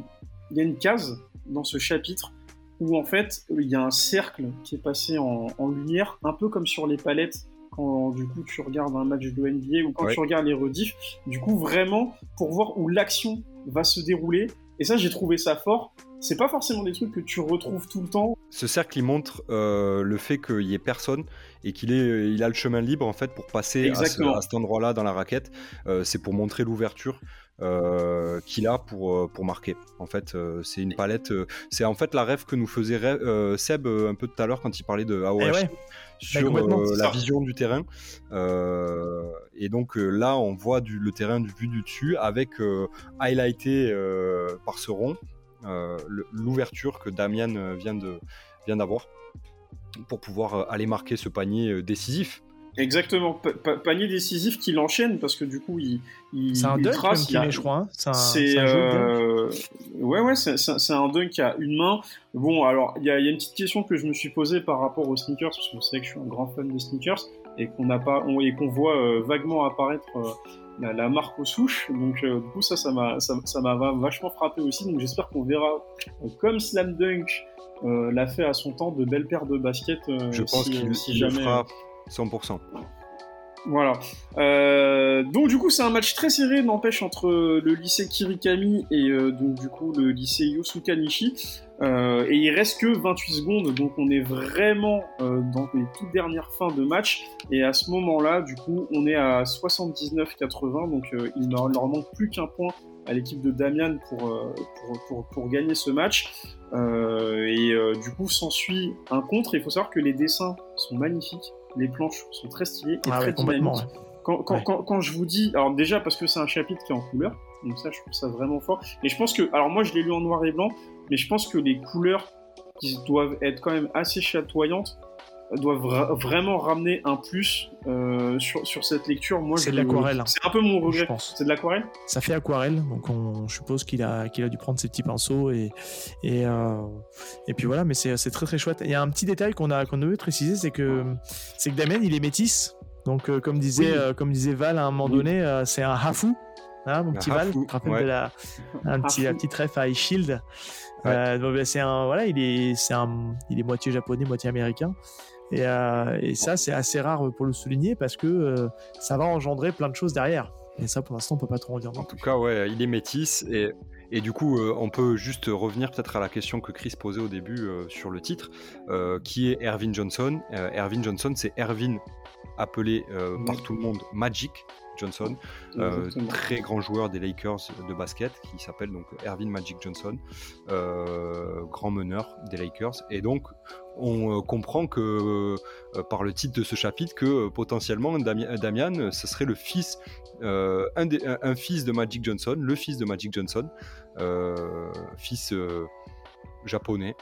y a une case dans ce chapitre où en fait, il y a un cercle qui est passé en, en, lumière, un peu comme sur les palettes quand du coup tu regardes un match de NBA ou quand tu regardes les rediffs. Du coup, vraiment, pour voir où l'action va se dérouler, et ça, j'ai trouvé ça fort. C'est pas forcément des trucs que tu retrouves tout le temps. Ce cercle, il montre euh, le fait qu'il y ait personne et qu'il est, il a le chemin libre en fait pour passer à, cet endroit-là dans la raquette. Euh, c'est pour montrer l'ouverture. Euh, qu'il a pour, euh, pour marquer. En fait, euh, c'est une palette. Euh, c'est en fait la rêve que nous faisait Seb un peu tout à l'heure quand il parlait de AOH. Eh sur la vision du terrain. Et donc là on voit du, le terrain du vu du dessus avec highlighté par ce rond l'ouverture que vient de vient d'avoir pour pouvoir aller marquer ce panier décisif Exactement, panier décisif qui l'enchaîne parce que du coup il, il c'est un dunk trace, qui je crois. Hein. C'est euh... ouais ouais c'est un dunk à une main. Bon alors il y a, y a, une petite question que je me suis posée par rapport aux sneakers parce que vous savez que je suis un grand fan des sneakers et qu'on n'a pas on, et qu'on voit euh, vaguement apparaître euh, la, la, marque aux souches. Donc euh, du coup ça ça m'a ça, ça m'a vachement frappé aussi. Donc j'espère qu'on verra comme Slam Dunk l'a fait à son temps de belles paires de baskets. je pense si, qu'il si jamais, fera 100%. Voilà. Euh, donc du coup c'est un match très serré, n'empêche entre le lycée Kirikami et euh, donc du coup le lycée Yosuka Nishi. Euh, et il reste que 28 secondes, donc on est vraiment dans les toutes dernières fins de match. Et à ce moment-là, du coup, on est à 79-80, donc il ne leur manque plus qu'un point à l'équipe de Damian pour, pour, pour, pour, gagner ce match. et du coup s'ensuit un contre. Il faut savoir que les dessins sont magnifiques les planches sont très stylées et ah très. Quand, quand, quand, quand, je vous dis, alors déjà parce que c'est un chapitre qui est en couleur, donc ça je trouve ça vraiment fort. Et je pense que, alors moi je l'ai lu en noir et blanc, mais je pense que les couleurs qui doivent être quand même assez chatoyantes doivent vraiment ramener un plus euh, sur, sur, cette lecture. Moi, c'est de l'aquarelle. C'est un peu mon regret. C'est de l'aquarelle? Ça fait aquarelle, donc on, je suppose qu'il a qu'il a dû prendre ses petits pinceaux et et, euh, et puis voilà. Mais c'est très très chouette. Il y a un petit détail qu'on a qu'on veut préciser, c'est que c'est que Damien il est métis. Donc euh, comme disait oui. Euh, comme disait Val à un moment donné, euh, c'est un hafou. hein, mon petit Val, tu te rappelles de la, un petit, la petite ref à Shield. Euh, c'est un, voilà, il est, c'est un, il est moitié japonais, moitié américain. Et, euh, et ça, c'est assez rare pour le souligner parce que euh, ça va engendrer plein de choses derrière. Et ça, pour l'instant, on peut pas trop en dire. En tout cas, ouais, il est métis et et du coup, euh, on peut juste revenir peut-être à la question que Chris posait au début euh, sur le titre, euh, qui est Ervin Johnson. Ervin Johnson, c'est Ervin appelé par tout le monde Magic Johnson, très grand joueur des Lakers de basket, qui s'appelle donc Ervin Magic Johnson, grand meneur des Lakers. Et donc, on comprend que par le titre de ce chapitre que potentiellement Damian, ce serait le fils euh, un, fils de Magic Johnson, le fils de Magic Johnson, euh, fils euh, japonais.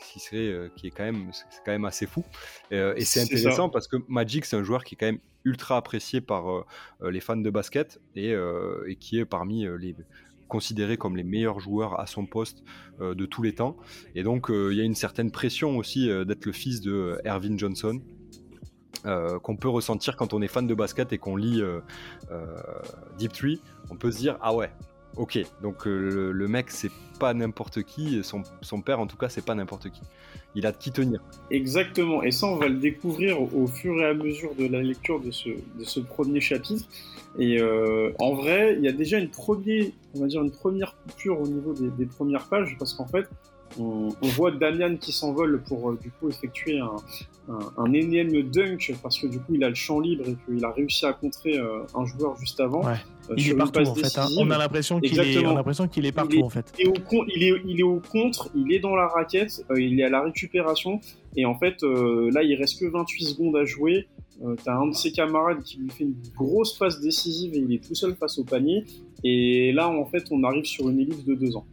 qui, serait, qui est quand même, quand même assez fou. et c'est intéressant parce que Magic, c'est un joueur qui est quand même ultra apprécié par les fans de basket et, et qui est parmi les considéré comme les meilleurs joueurs à son poste de tous les temps. Et donc, il y a une certaine pression aussi d'être le fils de Ervin Johnson, euh, qu'on peut ressentir quand on est fan de basket et qu'on lit euh, euh, Deep Tree, on peut se dire ah ouais, ok, donc le, mec c'est pas n'importe qui, son, père en tout cas c'est pas n'importe qui. Il a de qui tenir. Exactement, et ça on va le découvrir au fur et à mesure de la lecture de ce, de ce premier chapitre. Et en vrai, il y a déjà une, première, on va dire une première coupure au niveau des premières pages, parce qu'en fait, on, voit Damian qui s'envole pour euh, du coup effectuer un, un, énième dunk parce que du coup il a le champ libre et qu'il a réussi à contrer euh, un joueur juste avant. Euh, il est partout en fait. Hein. On a l'impression qu'il est, l'impression qu'il est partout en fait. Et au il, est, il est au contre, il est dans la raquette, il est à la récupération et en fait là il reste que 28 secondes à jouer. T'as un de ses camarades qui lui fait une grosse passe décisive et il est tout seul face au panier. Et là en fait on arrive sur une ellipse de deux ans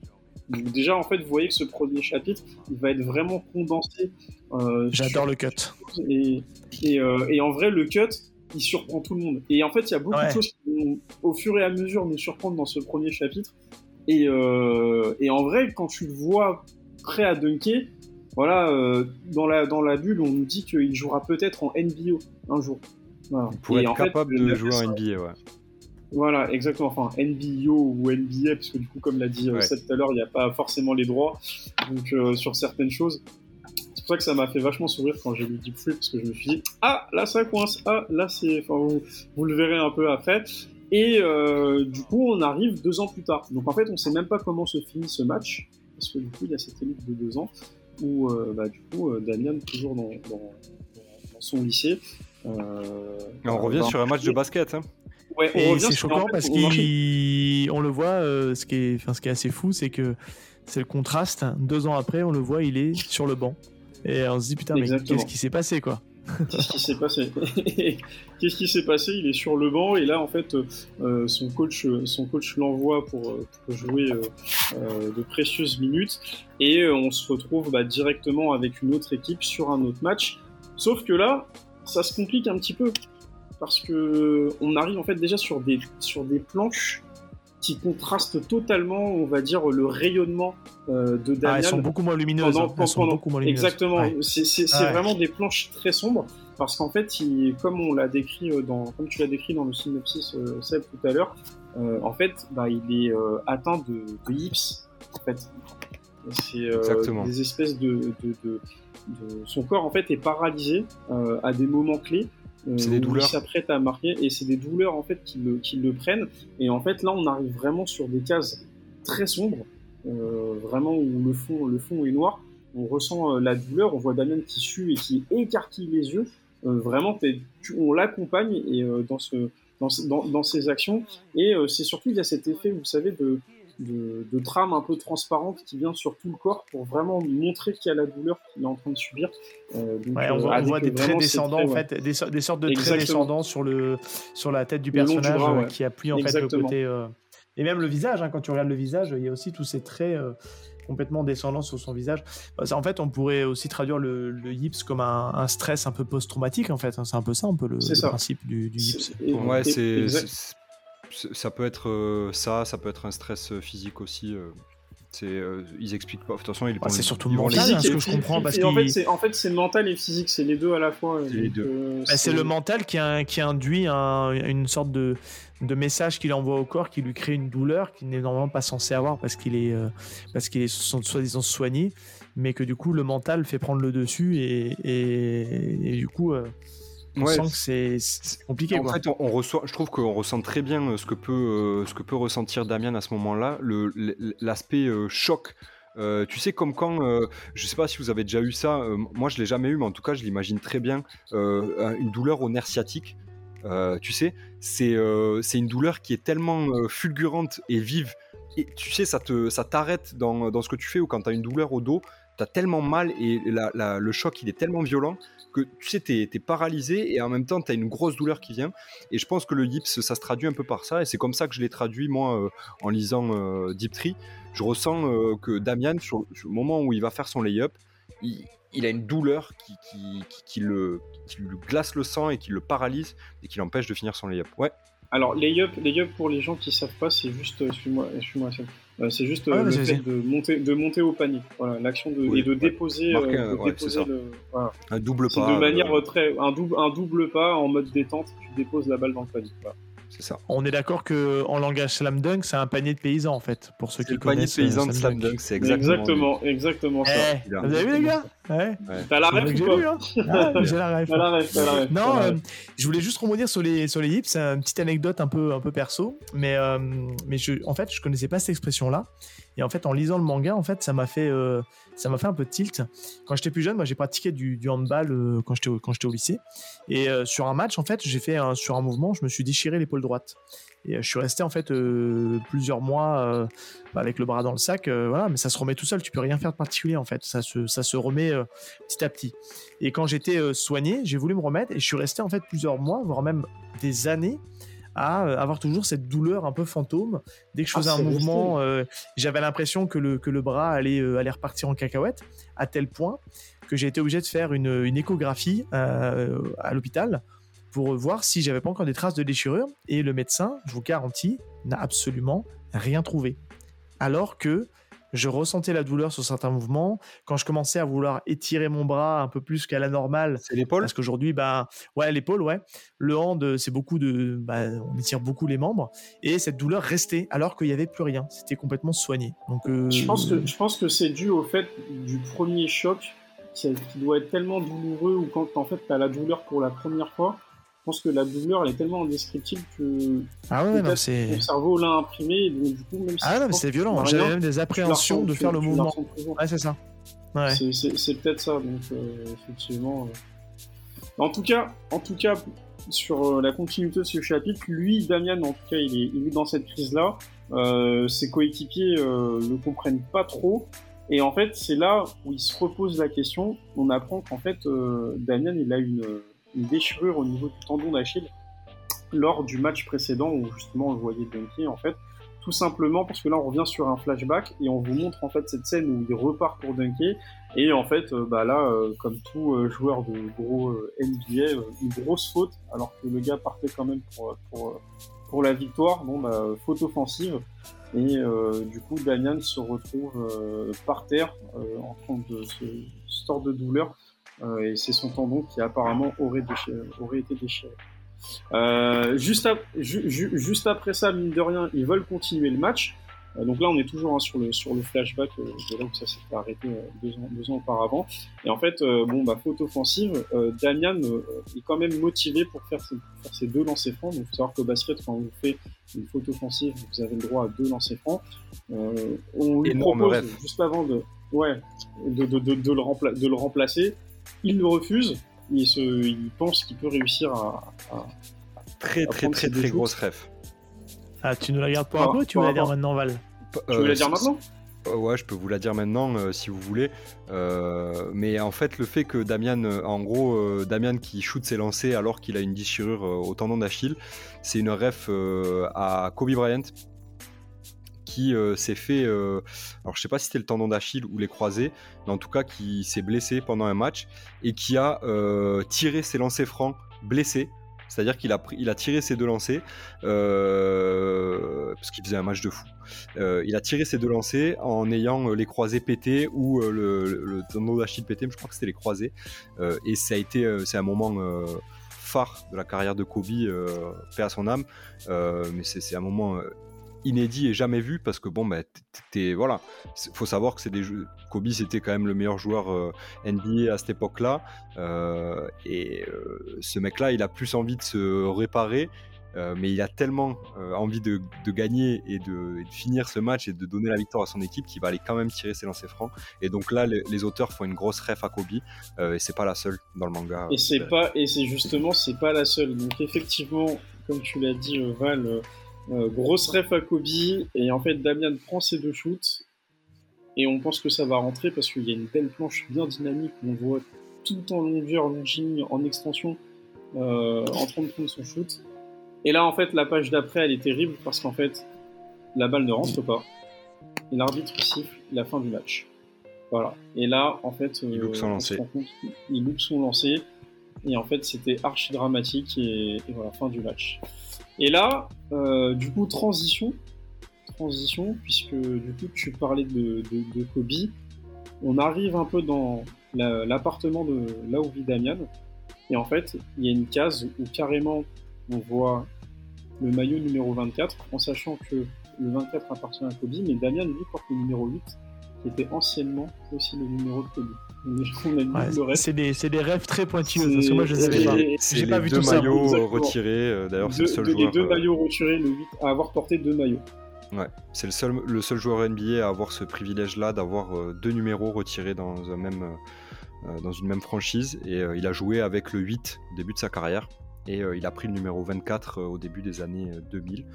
déjà, en fait, vous voyez que ce premier chapitre, il va être vraiment condensé. Euh, J'adore le cut. Et, euh, et, en vrai, le cut, il surprend tout le monde. Et en fait, il y a beaucoup de choses qui vont, au fur et à mesure, nous surprendre dans ce premier chapitre. Et, euh, et en vrai, quand tu le vois prêt à dunker, voilà, dans, la, dans la bulle, on nous dit qu'il jouera peut-être en NBO un jour. Voilà. Pour être capable de jouer en NBA, ouais. Voilà, exactement. Enfin, NBO ou NBA, parce que du coup, comme l'a dit euh, Seth tout à l'heure, il n'y a pas forcément les droits donc, euh, sur certaines choses. C'est pour ça que ça m'a fait vachement sourire quand j'ai lu Deep Free, parce que je me suis dit, ah, là ça coince, ah, là c'est. Enfin, vous, le verrez un peu après. Et euh, du coup, on arrive deux ans plus tard. Donc en fait, on sait même pas comment se finit ce match, parce que du coup, il y a cette élite de deux ans où, bah, du coup, Damian, toujours dans, dans, son lycée. on revient sur un match de basket. Hein et c'est choquant parce qu'on le voit, euh, ce, qui est, enfin, ce qui est assez fou, c'est que c'est le contraste. Deux ans après, on le voit, il est sur le banc. Et on se dit, putain, mais qu'est-ce qui s'est passé, quoi? Qu'est-ce qui s'est passé? Qu'est-ce qui s'est passé? Il est sur le banc et là en fait euh, son coach son coach l'envoie pour, pour, jouer euh, de précieuses minutes et on se retrouve bah, directement avec une autre équipe sur un autre match. Sauf que là ça se complique un petit peu parce que on arrive en fait déjà sur des, sur des planches qui contrastent totalement, on va dire, le rayonnement euh, de Daniel. Ah, elles sont beaucoup moins lumineuses. Hein. beaucoup moins lumineuses. Exactement. C'est vraiment des planches très sombres parce qu'en fait, il, comme on l'a décrit euh, dans, comme tu l'as décrit dans le synopsis euh, Seb tout à l'heure, euh, en fait, bah, il est euh, atteint de, de hips. En fait, c'est des espèces de, de, de, son corps en fait est paralysé à des moments clés c'est des douleurs. Il s'apprête à marquer et c'est des douleurs en fait qui le, qui le prennent. Et en fait, là, on arrive vraiment sur des cases très sombres, euh, vraiment où le fond, le fond est noir. On ressent euh, la douleur, on voit Damien qui sue et qui écarquille les yeux. Euh, vraiment, on l'accompagne et euh, dans ce dans, dans, dans, ses actions. Et c'est surtout il y a cet effet, vous savez, de de, trame un peu transparente qui vient sur tout le corps pour vraiment montrer qu'il y a la douleur qu'il est en train de subir. Euh, on, euh, voit, des traits descendants, en fait, des, sortes de traits descendants sur, le, sur la tête du personnage euh, qui appuie en fait le côté. Et même le visage, hein, quand tu regardes le visage, il y a aussi tous ces traits complètement descendants sur son visage. En fait, on pourrait aussi traduire le, le yips comme un, stress un peu post-traumatique, en fait. Hein. C'est un peu ça, un peu le, principe du, du yips. Ouais, c'est ça peut être euh, ça, ça peut être un stress euh, physique aussi. Euh, ils expliquent pas. De toute façon, ils bah, c'est surtout mental, hein, ce que je comprends. Parce en, fait, en fait, c'est mental et physique, c'est les deux à la fois. Les deux. Bah, c'est le mental qui, qui induit une sorte de, de message qu'il envoie au corps qui lui crée une douleur qu'il n'est normalement pas censé avoir parce qu'il est, parce qu'il est soi-disant soigné, mais que du coup, le mental fait prendre le dessus et, et, du coup. On sent que c'est compliqué. En fait, on, reçoit, je trouve qu'on ressent très bien euh, ce que peut, euh, ce que peut ressentir Damien à ce moment-là, l'aspect euh, choc. tu sais, comme quand, je sais pas si vous avez déjà eu ça, moi je l'ai jamais eu, mais en tout cas je l'imagine très bien, une douleur au nerf sciatique. tu sais, c'est c'est une douleur qui est tellement fulgurante et vive. Et tu sais, ça te ça t'arrête dans, dans, ce que tu fais ou quand tu as une douleur au dos, tu as tellement mal et le choc il est tellement violent que tu sais, tu es, paralysé et en même temps, tu as une grosse douleur qui vient. Et je pense que le yips, ça se traduit un peu par ça. Et c'est comme ça que je l'ai traduit, moi, euh, en lisant euh, Deep Tree. Je ressens euh, que Damian, sur, moment où il va faire son lay-up, il, a une douleur qui, qui, qui lui glace le sang et qui le paralyse et qui l'empêche de finir son lay-up. Ouais. Alors, lay-up, lay pour les gens qui savent pas, c'est juste. Suis-moi, suis-moi, euh, c'est juste euh, le fait de monter, de monter au panier. Voilà, l'action de, et de déposer, euh, le, un double pas. De manière très, un double, un double pas en mode détente, tu déposes la balle dans le panier. C'est ça. On est d'accord que en langage slam dunk, c'est un panier de paysans en fait, pour ceux qui connaissent. Le panier de paysans de slam dunk, c'est exactement. Exactement, exactement ça. Eh, vous avez vu les gars? Ouais. T'as la ref ou pas hein. ah, J'ai la ref. T'as la ref, la ref. Non, je voulais juste rebondir sur les sur les hips. C'est une petite anecdote un peu un peu perso, mais mais je, en fait, je connaissais pas cette expression là. Et en fait, en lisant le manga, en fait, ça m'a fait, euh, ça m'a fait un peu de tilt. Quand j'étais plus jeune, moi, j'ai pratiqué du, handball euh, quand j'étais quand j'étais au lycée. Et euh, sur un match, en fait, j'ai fait un, sur un mouvement, je me suis déchiré l'épaule droite. Et je suis resté en fait plusieurs mois avec le bras dans le sac, voilà. Mais ça se remet tout seul. Tu peux rien faire de particulier en fait. Ça se, ça se remet petit à petit. Et quand j'étais soigné, j'ai voulu me remettre et je suis resté en fait plusieurs mois, voire même des années à euh, avoir toujours cette douleur un peu fantôme. Dès que je ah, faisais un mouvement, euh, j'avais l'impression que le, que le bras allait, euh, allait repartir en cacahuète, à tel point que j'ai été obligé de faire une, une échographie à l'hôpital pour voir si j'avais pas encore des traces de déchirure. Et le médecin, je vous garantis, n'a absolument rien trouvé. Alors que je ressentais la douleur sur certains mouvements. Quand je commençais à vouloir étirer mon bras un peu plus qu'à la normale. C'est l'épaule Parce qu'aujourd'hui, bah, ouais, l'épaule, ouais. Le hand, c'est beaucoup de. Bah, on étire beaucoup les membres. Et cette douleur restait alors qu'il n'y avait plus rien. C'était complètement soigné. Donc, euh, je, pense que, je pense que c'est dû au fait du premier choc qui, doit être tellement douloureux ou quand en fait tu as la douleur pour la première fois je pense que la douleur elle est tellement indescriptible que ah ouais, non, c'est... mon cerveau l'a imprimé donc du coup même si ah non mais c'est violent. j'avais même des appréhensions de faire le mouvement. ouais. C'est ça. Ouais. c'est, peut-être ça donc euh, effectivement euh. en tout cas en tout cas sur euh, la continuité de ce chapitre lui Damian en tout cas il est, il est dans cette crise là ses coéquipiers ne comprennent pas trop. Et en fait c'est là où il se repose la question. On apprend qu'en fait Damian il a une une déchirure au niveau du tendon d'Achille lors du match précédent où justement on le voyait dunker en fait. Tout simplement parce que là on revient sur un flashback et on vous montre en fait cette scène où il repart pour dunker et en fait euh, bah là euh, comme tout euh, joueur de gros NBA une grosse faute alors que le gars partait quand même pour, pour, pour la victoire. Bon bah faute offensive. Et du coup Damian se retrouve par terre en train de se, de douleur et c'est son tendon qui apparemment aurait, aurait été déchiré. Euh, juste, juste, après ça, mine de rien, ils veulent continuer le match. Euh, donc là, on est toujours hein, sur, le, sur le flashback de là où ça s'était arrêté deux, ans, deux ans auparavant. Et en fait, bon, bah, faute offensive, Damian est quand même motivé pour faire ses, faire ses deux lancers francs. Donc, il faut savoir qu'au basket, quand vous faites une faute offensive, vous avez le droit à deux lancers francs. on lui propose, juste avant de, ouais, de, de, de, de le, de le remplacer, il le refuse. Il, se, il pense qu'il peut réussir à, très très très très grosse ref. Ah, tu nous la gardes pour un peu ou tu veux la dire maintenant, Val Tu veux la dire maintenant euh, ouais, je peux vous la dire maintenant euh, si vous voulez. Euh, mais en fait, le fait que Damian, en gros, Damian qui shoot ses lancers alors qu'il a une déchirure au tendon d'Achille, c'est une ref à Kobe Bryant qui euh, s'est fait, euh, alors je sais pas si c'était le tendon d'Achille ou les croisés, mais en tout cas qui s'est blessé pendant un match et qui a euh, tiré ses lancers francs blessés C'est-à-dire qu'il a, il a tiré ses deux lancers, parce qu'il faisait un match de fou. Il a tiré ses deux lancers en ayant les croisés pétés ou le, tonneau d'Achille pété, mais je crois que c'était les croisés. et ça a été, c'est un moment phare de la carrière de Kobe, fait à son âme. mais c'est un moment inédit et jamais vu parce que bon bah t'es voilà. Faut savoir que c'est des jeux Kobe c'était quand même le meilleur joueur euh, NBA à cette époque là euh, et euh, ce mec là il a plus envie de se réparer mais il a tellement envie de, gagner et de, finir ce match et de donner la victoire à son équipe qu'il va aller quand même tirer ses lancers francs. Et donc là les, auteurs font une grosse ref à Kobe et c'est pas la seule dans le manga. Et c'est pas et c'est justement c'est pas la seule. Donc effectivement comme tu l'as dit Val euh, grosse ref à Kobe, et en fait Damian prend ses deux shoots, et on pense que ça va rentrer parce qu'il y a une belle planche bien dynamique on voit tout en longueur, en en extension, euh, en train de prendre son shoot. Et là, en fait, la page d'après, elle est terrible parce qu'en fait, la balle ne rentre pas. Et l'arbitre siffle la fin du match. Voilà. Et là, en fait, il loupe son lancer. il loupe son lancer. Et en fait, c'était archi dramatique. Et, voilà, fin du match. Et là, euh, du coup, transition. Transition, puisque du coup, tu parlais de, Kobe. On arrive un peu dans l'appartement de là où vit Damian. Et en fait, il y a une case où carrément on voit le maillot numéro 24, en sachant que le 24 appartient à Kobe, mais Damian lui porte le numéro 8, qui était anciennement aussi le numéro de Kobe. c'est des, des, rêves très pointilleux parce que moi je les avais pas. C'est les deux maillots retirés. Euh, d'ailleurs, c'est le seul joueur. Les deux euh, maillots retirés, le 8 à avoir porté deux maillots. Ouais, c'est le seul, le seul joueur NBA à avoir ce privilège-là d'avoir euh, deux numéros retirés dans, un même, dans une même franchise. Et il a joué avec le 8 au début de sa carrière. Et il a pris le numéro 24 au début des années 2000,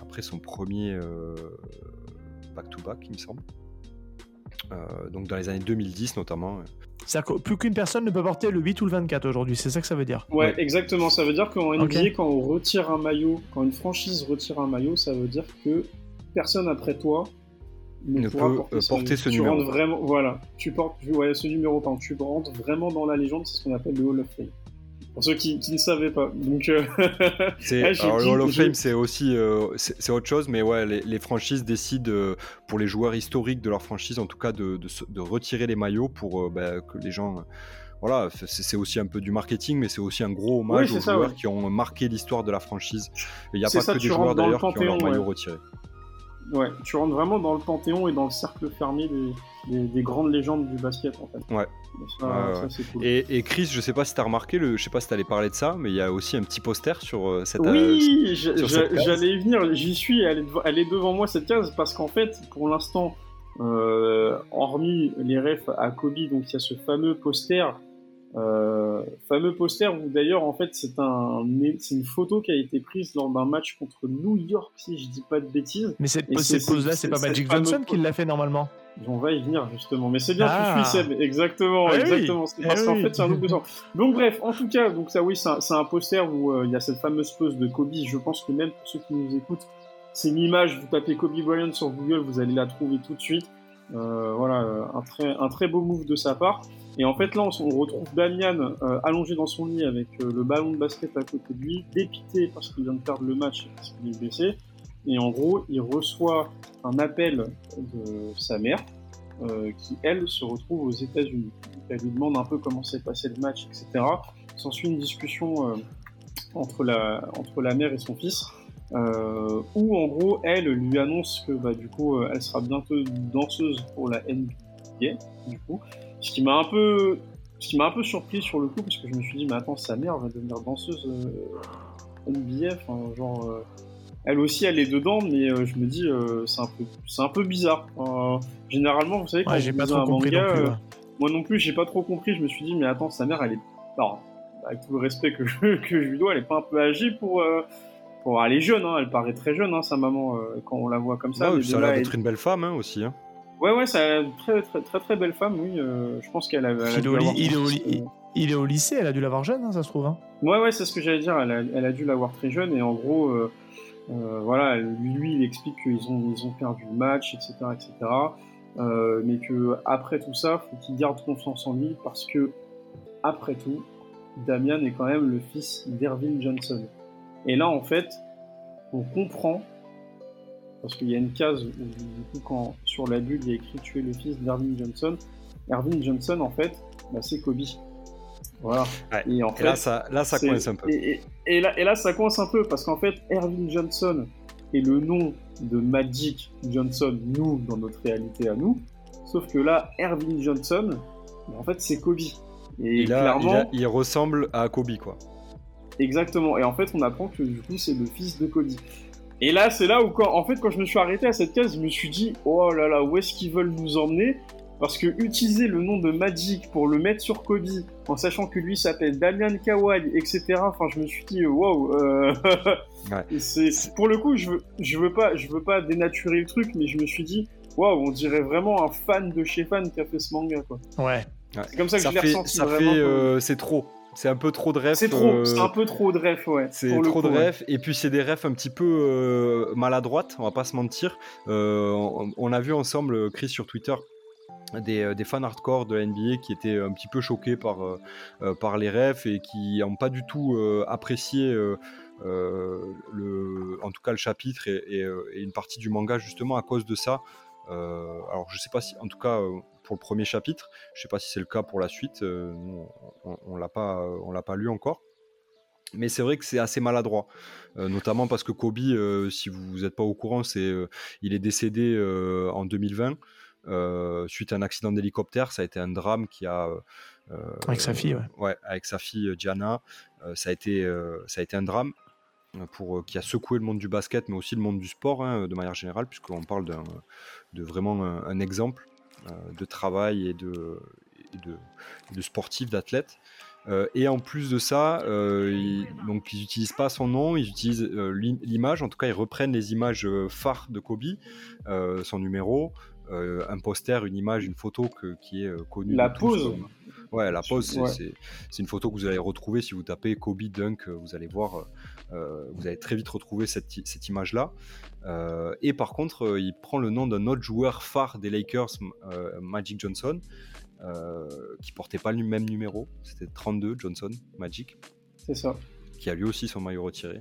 après son premier back-to-back, -back, il me semble. Euh, donc dans les années 2010 notamment. C'est-à-dire que plus qu'une personne ne peut porter le 8 ou le 24 aujourd'hui, c'est ça que ça veut dire? Ouais, exactement. Ça veut dire qu'en NBA, quand on retire un maillot, quand une franchise retire un maillot, ça veut dire que personne après toi ne, peut porter, ce, tu numéro. vraiment, voilà, tu portes ouais, ce numéro, pardon, tu rentres vraiment dans la légende, c'est ce qu'on appelle le Hall of Fame. Pour ceux qui, ne savaient pas. Donc, euh, alors, le Hall of Fame, c'est aussi euh, c'est autre chose, mais ouais, les, franchises décident euh, pour les joueurs historiques de leur franchise, en tout cas, de, de, retirer les maillots pour bah, que les gens. voilà, c'est aussi un peu du marketing, mais c'est aussi un gros hommage aux joueurs qui ont marqué l'histoire de la franchise. Il n'y a pas que des joueurs d'ailleurs qui ont leur maillot retiré. Ouais, tu rentres vraiment dans le panthéon et dans le cercle fermé des, des, grandes légendes du basket en fait. Ouais. et, Chris, je sais pas si t'as remarqué, le, je sais pas si t'allais parler de ça, mais il y a aussi un petit poster sur euh, cette. Oui, euh, j'allais y venir. J'y suis. Elle est, devant moi cette case parce qu'en fait, pour l'instant, euh, hormis les refs à Kobe, donc il y a ce fameux poster. Fameux poster où d'ailleurs en fait c'est un c'est une photo qui a été prise lors d'un match contre New York si je dis pas de bêtises. Mais cette, pose là c'est pas Magic Johnson qui l'a fait normalement. On va y venir justement, mais c'est bien ah. tu suis Seb, exactement, eh exactement. C'est parce eh qu'en fait c'est un. Donc bref, en tout cas, donc ça oui, c'est un, poster où euh, il y a cette fameuse pose de Kobe. Je pense que même pour ceux qui nous écoutent, c'est une image. Vous tapez Kobe Bryant sur Google, vous allez la trouver tout de suite. Euh, voilà, euh, un très, un très beau move de sa part. Et en fait là, on, retrouve Damian allongé dans son lit avec le ballon de basket à côté de lui, dépité parce qu'il vient de perdre le match et parce qu'il est blessé. Et en gros, il reçoit un appel de sa mère, euh, qui elle se retrouve aux États-Unis. Elle lui demande un peu comment s'est passé le match, etc. S'ensuit une discussion euh, entre, la, entre la mère et son fils, euh, où en gros elle lui annonce que bah, du coup elle sera bientôt danseuse pour la NBA, du coup. Ce qui m'a un peu ce qui m'a un peu surpris sur le coup parce que je me suis dit mais attends sa mère va devenir danseuse NBA, enfin genre elle aussi elle est dedans, mais euh, je me dis euh, c'est un peu c'est un peu bizarre. Euh, généralement, vous savez quand j'ai pas trop compris manga, moi non plus j'ai pas trop compris. Je me suis dit mais attends sa mère elle est alors, avec tout le respect que je, que je lui dois, elle est pas un peu âgée pour pour elle est jeune, hein, elle paraît très jeune hein, sa maman quand on la voit comme ça. Ouais, ça a l'air d'être une belle femme hein, aussi. Hein. Ouais ouais c'est une très, très très très belle femme oui. je pense qu'elle a. il, est au, lycée, elle a dû l'avoir jeune, ça se trouve. Ouais ouais c'est ce que j'allais dire. Elle a, elle a dû l'avoir très jeune et en gros euh, voilà, lui, il explique qu'ils ont, ils ont perdu le match, etc., etc. Euh, mais que après tout ça, faut qu'il garde confiance en lui parce que après tout, Damian est quand même le fils d'Ervin Johnson. Et là, en fait, on comprend, parce qu'il y a une case où, du coup, quand sur la bulle, il y a écrit tu es le fils d'Ervin Johnson. Ervin Johnson, en fait, bah, c'est Kobe. Voilà. et, en fait, là, ça, là, ça coince un peu. Et, là, et là, ça coince un peu parce qu'en fait, Ervin Johnson est le nom de Magic Johnson, nous, dans notre réalité à nous. Sauf que là, Ervin Johnson, en fait, c'est Kobe. Et, là, clairement, il, ressemble à Kobe, quoi. Exactement. Et en fait, on apprend que du coup, c'est le fils de Kobe. Et là, c'est là où, quand, en fait, quand je me suis arrêté à cette case, je me suis dit, oh là là, où est-ce qu'ils veulent nous emmener? Parce que utiliser le nom de Magic pour le mettre sur Kobe, en sachant que lui s'appelle Damian Kawai, etc. Enfin, je me suis dit, wow. Euh... c'est pour le coup, je veux, je veux pas, je veux pas dénaturer le truc, mais je me suis dit, waouh, on dirait vraiment un fan de chez fan qui a fait ce manga, quoi. Ouais. C'est comme ça que je l'ai ressenti. Ça fait, euh, c'est trop. C'est un peu trop de rêves. C'est trop, euh, c'est un peu trop de rêves, ouais. C'est trop de rêves. Et puis c'est des rêves un petit peu euh, maladroites, on va pas se mentir. On, a vu ensemble, Chris sur Twitter, des, des, fans hardcore de la NBA qui étaient un petit peu choqués par, par les rêves et qui n'ont pas du tout apprécié. le, en tout cas le chapitre et, et, une partie du manga justement à cause de ça euh, alors je sais pas si, en tout cas euh, pour le premier chapitre, je sais pas si c'est le cas pour la suite. Euh, on, on l'a pas, on l'a pas lu encore. Mais c'est vrai que c'est assez maladroit, notamment parce que Kobe, si vous n'êtes pas au courant, c'est, il est décédé en 2020 suite à un accident d'hélicoptère. Ça a été un drame qui a avec sa fille, ouais. ouais avec sa fille Gianna. ça a été, ça a été un drame pour qui a secoué le monde du basket, mais aussi le monde du sport hein, de manière générale, puisqu'on parle d'un de vraiment un, exemple euh, de travail et de, de, sportif, d'athlète. Euh, et en plus de ça, euh, donc ils n'utilisent pas son nom, ils utilisent l'image. En tout cas, ils reprennent les images phares de Kobe, son numéro, un poster, une image, une photo qui est connue. La pose. Ouais, la pose, c'est une photo que vous allez retrouver si vous tapez Kobe Dunk. Vous allez voir, vous allez très vite retrouver cette, cette image-là. Euh, et par contre, euh, il prend le nom d'un autre joueur phare des Lakers, euh, Magic Johnson, qui portait pas le même numéro. C'était 32 Johnson, Magic. C'est ça qui a lui aussi son maillot retiré.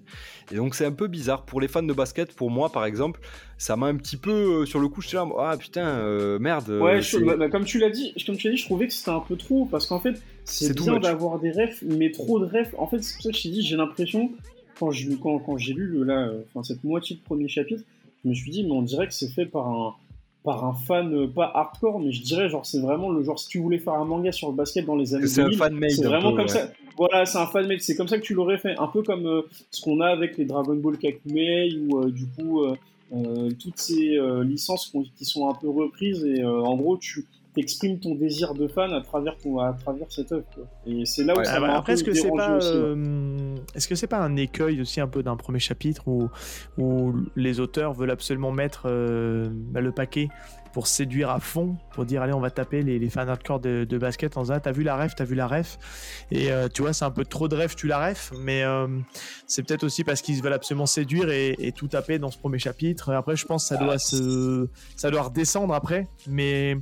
Et donc c'est un peu bizarre. Pour les fans de basket, pour moi par exemple, ça m'a un petit peu sur le coup, je suis là, ah putain, merde. Ouais, bah, bah, comme tu l'as dit, comme tu l'as dit, je trouvais que c'était un peu trop parce qu'en fait, c'est bien d'avoir des refs, mais trop de refs. En fait, c'est pour ça que je t'ai dit, j'ai l'impression quand j'ai quand, quand lu là, cette moitié de premier chapitre, je me suis dit, mais on dirait que c'est fait par un, par un fan, euh, pas hardcore, mais je dirais, genre, c'est vraiment le genre, si tu voulais faire un manga sur le basket dans les années 2000, c'est vraiment comme ça. Voilà, c'est un fan made, c'est comme ça que tu l'aurais fait. Un peu comme euh, ce qu'on a avec les Dragon Ball Kakumei, ou euh, du coup, toutes ces licences qui sont un peu reprises, et en gros, tu exprimes ton désir de fan à travers ton à travers cette œuvre et c'est là où ça m'a après est-ce que c'est pas euh, est-ce que c'est pas un écueil aussi un peu d'un premier chapitre où où les auteurs veulent absolument mettre euh, bah, le paquet pour séduire à fond, pour dire allez on va taper les, les fans hardcore de, de basket en disant ah, t'as vu la ref, t'as vu la ref. Et euh, tu vois c'est un peu trop de ref, tu la ref. Mais c'est peut-être aussi parce qu'ils veulent absolument séduire et, et, tout taper dans ce premier chapitre. Après je pense que ça doit ah, se ça doit redescendre après. Mais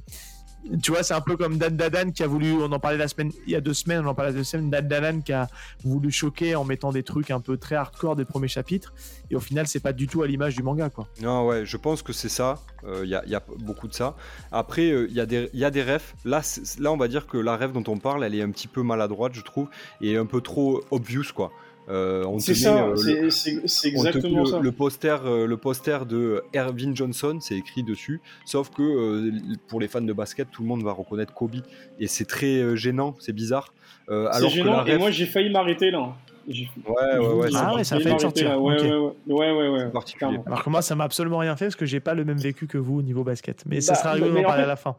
tu vois, c'est un peu comme Dan Dadan qui a voulu, on en parlait la semaine, il y a deux semaines, on en parlait deux semaines, Dan Dadan qui a voulu choquer en mettant des trucs un peu très hardcore des premiers chapitres, et au final, c'est pas du tout à l'image du manga, quoi. Non, ouais, je pense que c'est ça, euh, il y, a beaucoup de ça. Après, euh, il y, a des, y refs, là, là, on va dire que la ref dont on parle, elle est un petit peu maladroite, je trouve, et un peu trop obvious, quoi. Euh, c'est ça, euh, c'est exactement ça. Le, poster, euh, le poster de Ervin Johnson, c'est écrit dessus. Sauf que pour les fans de basket, tout le monde va reconnaître Kobe. Et c'est très gênant, c'est bizarre. c'est gênant, et moi j'ai failli m'arrêter là. Ouais, ouais, ouais. Ah ouais, ça fait sortir. Ouais, ouais, ouais, ouais, ouais, Alors que moi, ça m'a absolument rien fait parce que j'ai pas le même vécu que vous au niveau basket. Mais ça bah, sera rigolo d'en parler à la fin.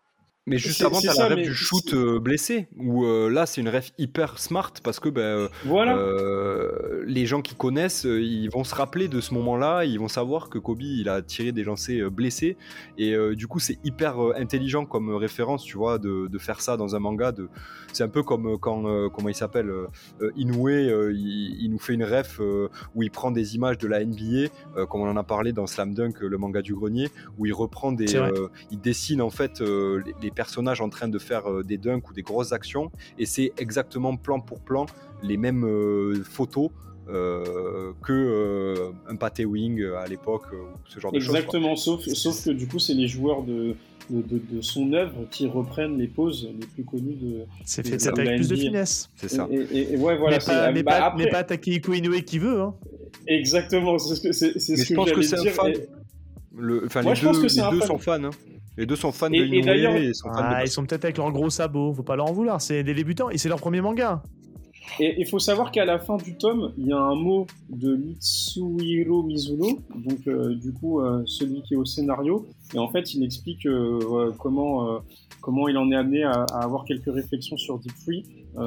Mais juste avant, t'as la ref du shoot euh, blessé, où euh, là, c'est une ref hyper smart parce que ben, euh, les gens qui connaissent, ils vont se rappeler de ce moment-là, ils vont savoir que Kobe, il a tiré des lancers blessés, et du coup, c'est hyper intelligent comme référence, tu vois, de, de, faire ça dans un manga. De... C'est un peu comme quand, comment il s'appelle, Inoue, il, il, nous fait une ref où il prend des images de la NBA, comme on en a parlé dans Slam Dunk, le manga du grenier, où il reprend des. il dessine en fait les personnages en train de faire des dunks ou des grosses actions, et c'est exactement plan pour plan les mêmes photos euh, que euh, un pâté wing à l'époque ou ce genre de choses. Exactement, sauf, sauf que du coup, c'est les joueurs de, de, de, son œuvre qui reprennent les poses les plus connues de. C'est fait avec plus de finesse. C'est ça. Et, ouais, voilà, mais, pas, bah, mais, pas, Takehiko Inoue qui veut. Hein. Exactement, c'est ce que, c'est, ce que je pense que c'est un fan. Le, enfin, les deux, les deux sont fans. Hein. Les deux sont fans de Inoue et, sont fans ah, Ils sont peut-être avec leurs gros sabots, faut pas leur en vouloir. C'est des débutants et c'est leur premier manga. Et il faut savoir qu'à la fin du tome, il y a un mot de Mitsuhiro Mizuno, donc euh, du coup euh, celui qui est au scénario, et en fait il explique euh, comment comment il en est amené à, avoir quelques réflexions sur Deep Free.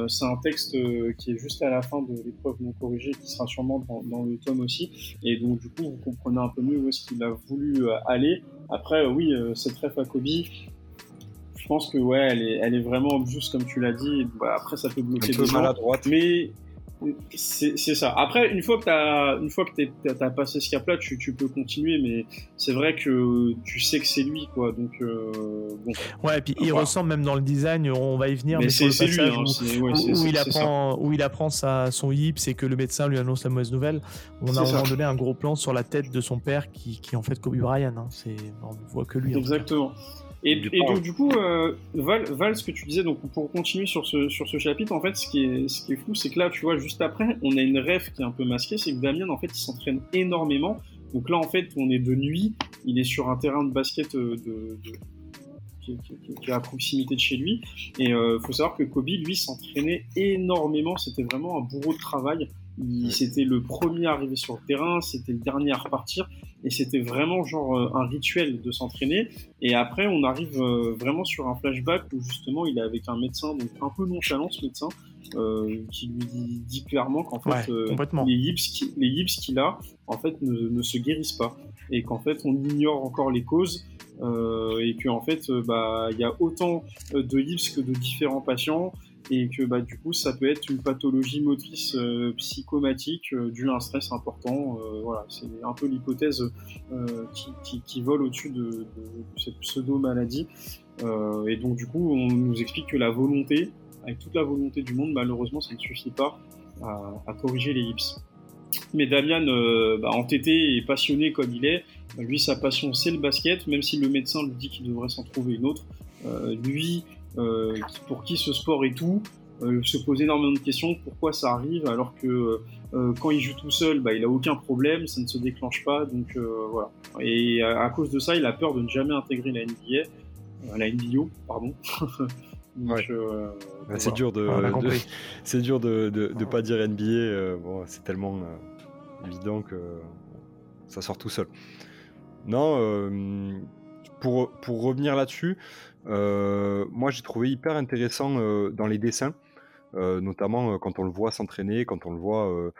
c'est un texte qui est juste à la fin de l'épreuve non corrigée, qui sera sûrement dans, le tome aussi, et donc du coup vous comprenez un peu mieux où est-ce qu'il a voulu aller. Après oui, cette ref à Kobe, je pense que ouais, elle est, elle est vraiment juste comme tu l'as dit. Bah, après, ça peut bloquer un peu maladroite. Mais c'est ça. Après, une fois que tu as, une fois que as, passé ce cap-là, tu, tu, peux continuer, mais c'est vrai que tu sais que c'est lui, quoi. Donc, euh, bon. Ouais, et puis il ressemble même dans le design, on va y venir, mais, c'est lui, hein, où, il apprend, où il apprend sa, son hip, c'est que le médecin lui annonce la mauvaise nouvelle. On a à un moment donné un gros plan sur la tête de son père qui, qui est en fait Kobe Bryant. Hein. On ne voit que lui. Exactement. Et, donc du coup, euh, Val, ce que tu disais, donc pour continuer sur ce, sur ce chapitre, en fait, ce qui est, ce qui est fou, c'est que là, tu vois, juste après, on a une rêve qui est un peu masquée, c'est que Damien, en fait, il s'entraîne énormément. Donc là, en fait, on est de nuit, il est sur un terrain de basket euh, de, qui, est à proximité de chez lui. Et il euh, faut savoir que Kobe, lui, s'entraînait énormément. C'était vraiment un bourreau de travail. C'était le premier arrivé sur le terrain, c'était le dernier à repartir, et c'était vraiment genre euh, un rituel de s'entraîner. Et après, on arrive euh, vraiment sur un flashback où justement il est avec un médecin, donc un peu nonchalant ce médecin, euh, qui lui dit, clairement qu'en fait les yips qu'il a, en fait ne, ne, se guérissent pas, et qu'en fait on ignore encore les causes. et qu'en fait, bah, il y a autant de yips que de différents patients, et que bah, du coup ça peut être une pathologie motrice euh, psychomatique euh, due à un stress important. Euh, voilà, c'est un peu l'hypothèse qui, qui, vole au-dessus de, cette pseudo-maladie. et donc du coup on nous explique que la volonté, avec toute la volonté du monde, malheureusement ça ne suffit pas à, corriger les. Mais Damian, bah, entêté et passionné comme il est, bah, lui sa passion c'est le basket, même si le médecin lui dit qu'il devrait s'en trouver une autre. lui, euh, pour qui ce sport est tout, euh, se pose énormément de questions, pourquoi ça arrive alors que euh, quand il joue tout seul, bah, il a aucun problème, ça ne se déclenche pas, donc voilà. Et à, cause de ça, il a peur de ne jamais intégrer la NBA, la NBO, pardon. c'est dur de, c'est dur de, de, pas dire NBA. bon, c'est tellement évident que ça sort tout seul. Non, pour, pour revenir là-dessus, euh, moi, j'ai trouvé hyper intéressant euh, dans les dessins. Euh, notamment quand on le voit s'entraîner, quand on le voit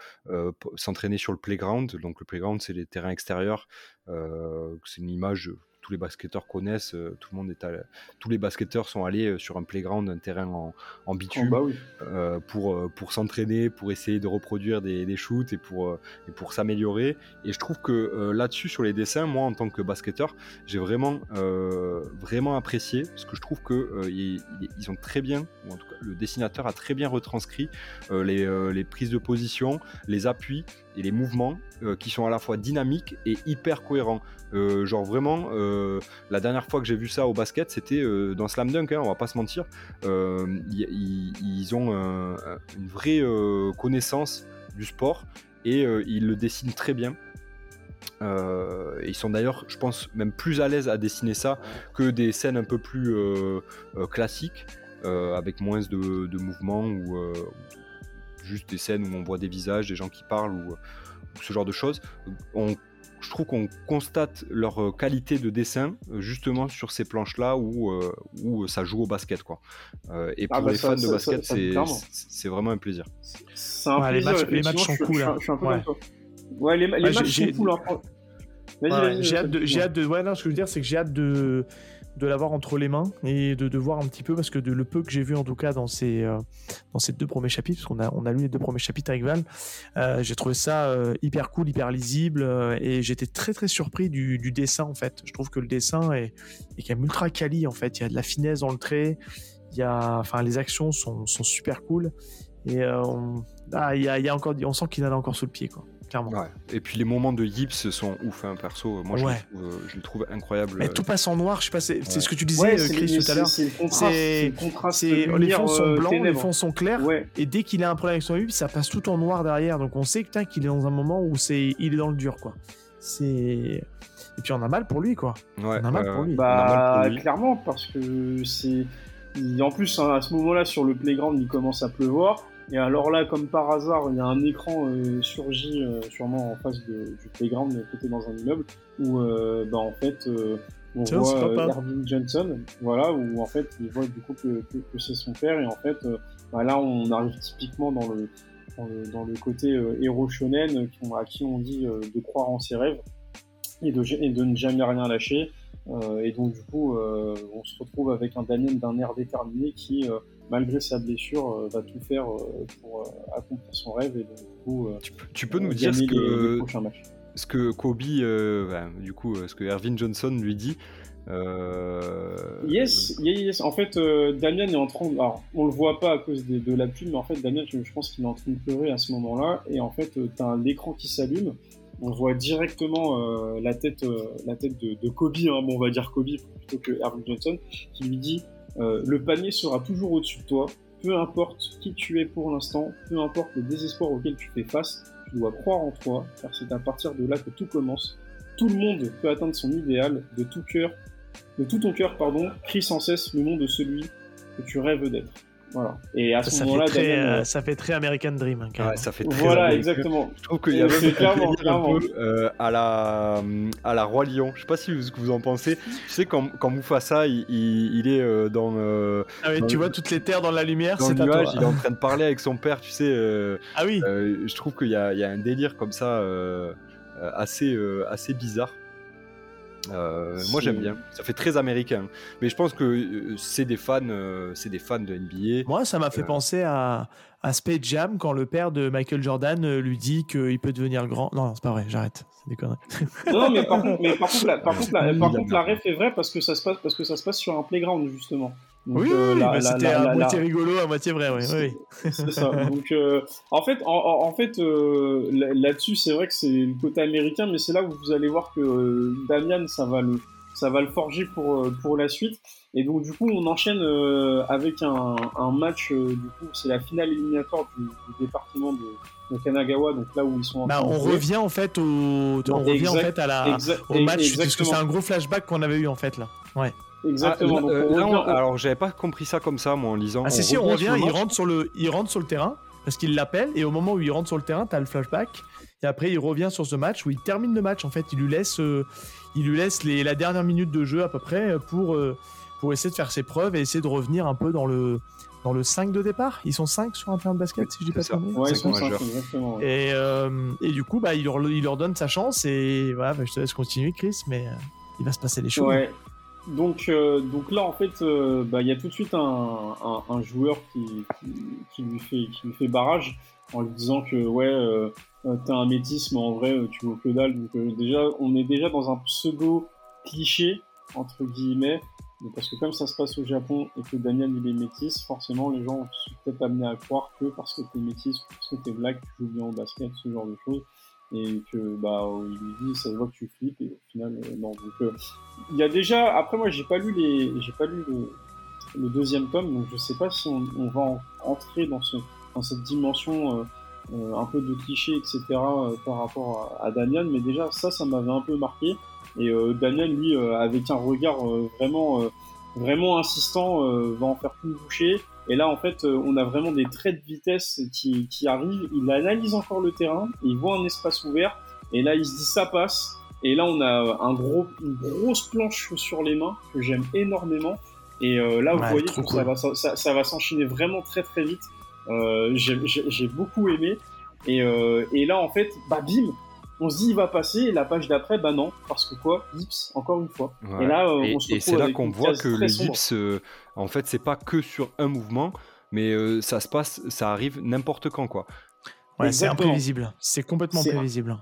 s'entraîner sur le playground. Donc le playground, c'est les terrains extérieurs. c'est une image tous les basketteurs connaissent. Euh, tout le monde est tous les basketteurs sont allés euh, sur un playground, un terrain en, en bitume, oh, bah euh, pour, pour s'entraîner, pour essayer de reproduire des, des shoots et pour, et pour s'améliorer. Et je trouve que là-dessus, sur les dessins, moi en tant que basketteur, j'ai vraiment, vraiment apprécié parce que je trouve que ils, ont très bien, ou en tout cas le dessinateur a très bien retranscrit les, les prises de position, les appuis et les mouvements qui sont à la fois dynamiques et hyper cohérents. genre vraiment, euh, la dernière fois que j'ai vu ça au basket, c'était euh, dans Slam Dunk, hein, on va pas se mentir. Euh, ils ont une vraie connaissance du sport et ils le dessinent très bien. ils sont d'ailleurs, je pense, même plus à l'aise à dessiner ça que des scènes un peu plus classiques, avec moins de, mouvements ou juste des scènes où on voit des visages, des gens qui parlent ou, ce genre de choses. On je trouve qu'on constate leur euh, qualité de dessin euh, justement sur ces planches-là où, euh, où ça joue au basket. Quoi. et ah pour bah les fans de basket, c'est vraiment un plaisir. Les matchs, sont cool. Ouais. ouais, les, matchs sont cool. J'ai hâte de. J'ai hâte de. Ouais, non, ce que je veux dire, c'est que j'ai hâte de de l'avoir entre les mains et de, de, voir un petit peu, parce que de, le peu que j'ai vu en tout cas dans ces, euh, dans ces deux premiers chapitres, parce qu'on a, on a lu les deux premiers chapitres avec Val, euh, j'ai trouvé ça euh, hyper cool, hyper lisible et j'étais très très surpris du, du, dessin en fait. Je trouve que le dessin est, est quand même ultra quali en fait. Il y a de la finesse dans le trait, il y a, enfin, les actions sont, sont super cool et ah, il, y a, il y a encore, on sent qu'il en a encore sous le pied quoi. Et puis les moments de Yips sont ouf, hein, perso. Moi, je, le trouve, euh, je, le trouve, incroyable. Mais tout passe en noir, je sais pas, c'est ce que tu disais, Chris, tout à l'heure. C'est Les fonds sont blancs, les fonds sont clairs, et dès qu'il a un problème avec son Yips, ça passe tout en noir derrière. Donc on sait qu'il est dans un moment où c'est il est dans le dur, quoi. C'est et puis on a mal pour lui, quoi. on a mal pour lui. Bah, clairement, parce que c'est. En plus, hein, à ce moment-là, sur le playground, il commence à pleuvoir. Et alors là, comme par hasard, il y a un écran euh, surgit euh, sûrement en face de, du playground, côté dans un immeuble, où euh, bah, en fait euh, on voit Ervin Johnson, voilà, où en fait il voit du coup que, que, que c'est son père, et en fait bah, là on arrive typiquement dans le, dans le, dans le côté héros shonen à qui on dit de croire en ses rêves et de, et de ne jamais rien lâcher. et donc du coup, on se retrouve avec un Daniel d'un air déterminé qui malgré sa blessure, euh, va tout faire euh, pour euh, accomplir son rêve et donc, du coup, tu, peux, nous dire ce que, ce que Kobe, bah, du coup, ce que Ervin Johnson lui dit. Yes, yes, En fait, Damien est en train. De... Alors, on le voit pas à cause de, la pluie, mais en fait, Damien, je, pense qu'il est en train de pleurer à ce moment-là. Et en fait, tu as l'écran qui s'allume. On voit directement la tête, la tête de, Kobe, hein, bon, on va dire Kobe plutôt que Ervin Johnson, qui lui dit euh, le panier sera toujours au-dessus de toi, peu importe qui tu es pour l'instant, peu importe le désespoir auquel tu fais face, tu dois croire en toi, car c'est à partir de là que tout commence. Tout le monde peut atteindre son idéal de tout cœur, de tout ton cœur, pardon, crie sans cesse le nom de celui que tu rêves d'être. Voilà. Et à ce moment-là, euh, ça fait très American Dream. Hein, ouais, ça fait très voilà, exactement. Je trouve qu'il y a même clairement, clairement. un peu euh, à la à la roi lion. Je sais pas si vous, ce que vous en pensez. Tu sais quand, quand Mufasa il, il, est euh, dans. ah oui, tu vois toutes les terres dans la lumière. c'est à toi. Il est en train de parler avec son père. Tu sais. ah oui. je trouve qu'il y a, il y a un délire comme ça assez assez bizarre. Euh, moi j'aime bien, ça fait très américain. Mais je pense que euh, c'est des fans, euh, c'est des fans de NBA. Moi ça m'a fait penser à, à Space Jam quand le père de Michael Jordan lui dit qu'il peut devenir grand. Non, c'est pas vrai, j'arrête, c'est des conneries. non, mais par contre, mais par contre, la, par contre, la, par contre, la ref est vraie parce que ça se passe parce que ça se passe sur un playground justement oui, euh, bah, c'était à moitié rigolo, à moitié vrai, oui. C'est ça. Donc, euh, en fait, en, fait euh, là-dessus, c'est vrai que c'est le côté américain, mais c'est là où vous allez voir que Damian, ça va le, ça va le forger pour, pour la suite. Et donc, du coup, on enchaîne avec un, un match, du coup, c'est la finale éliminatoire du, département de, Kanagawa, donc là où ils sont. Bah, on revient en fait au, on revient en fait à la, au match, parce que c'est un gros flashback qu'on avait eu en fait là. Ouais. Exactement. Ah, euh, alors j'avais pas compris ça comme ça moi en lisant. Ah si si on revient, il rentre sur le, il rentre sur le terrain parce qu'il l'appelle et au moment où il rentre sur le terrain, t'as le flashback et après il revient sur ce match où il termine le match en fait, il lui laisse, euh, il lui laisse les, la dernière minute de jeu à peu près pour euh, pour essayer de faire ses preuves et essayer de revenir un peu dans le dans le 5 de départ. Ils sont 5 sur un terrain de basket, si je dis pas ça. Ouais, ils sont 5, exactement. Et, et du coup, bah, il, leur, il leur donne sa chance. Et voilà, bah, je te laisse continuer, Chris, mais il va se passer les choses. Ouais. Donc, euh, donc là, en fait, euh, bah, il y a tout de suite un, joueur qui, lui fait, barrage en lui disant que ouais, euh, t'as un métis, mais en vrai, tu vaux que dalle. Donc déjà, on est déjà dans un pseudo cliché entre guillemets, parce que comme ça se passe au Japon et que Daniel il est métis, forcément les gens sont peut-être amenés à croire que parce que t'es métis, parce que t'es black, tu joues bien au basket, ce genre de choses et que bah il lui dit ça se voit que tu flippes et au final euh, non. Donc euh, il y a déjà après moi j'ai pas lu les j'ai pas lu le, deuxième tome donc je sais pas si on, va entrer dans ce dans cette dimension euh, un peu de cliché etc par rapport à, à, Daniel. Mais déjà ça ça m'avait un peu marqué. Et Daniel lui avec un regard vraiment vraiment insistant va en faire plus boucher et là, en fait, euh, on a vraiment des traits de vitesse qui, qui arrivent. Il analyse encore le terrain, il voit un espace ouvert, et là, il se dit ça passe. Et là, on a un gros, une grosse planche sur les mains que j'aime énormément. Et euh, là, vous voyez que ça, va, ça, ça, va s'enchaîner vraiment très très vite. Euh, J'ai beaucoup aimé. Et, euh, et, là, en fait, bah bim, on se dit il va passer, et la page d'après, bah non, parce que quoi? Gips, encore une fois. Et là, on se et c'est là qu'on voit que le Gips, en fait, c'est pas que sur un mouvement, mais ça se passe, ça arrive n'importe quand, quoi. Ouais, c'est imprévisible. C'est complètement prévisible.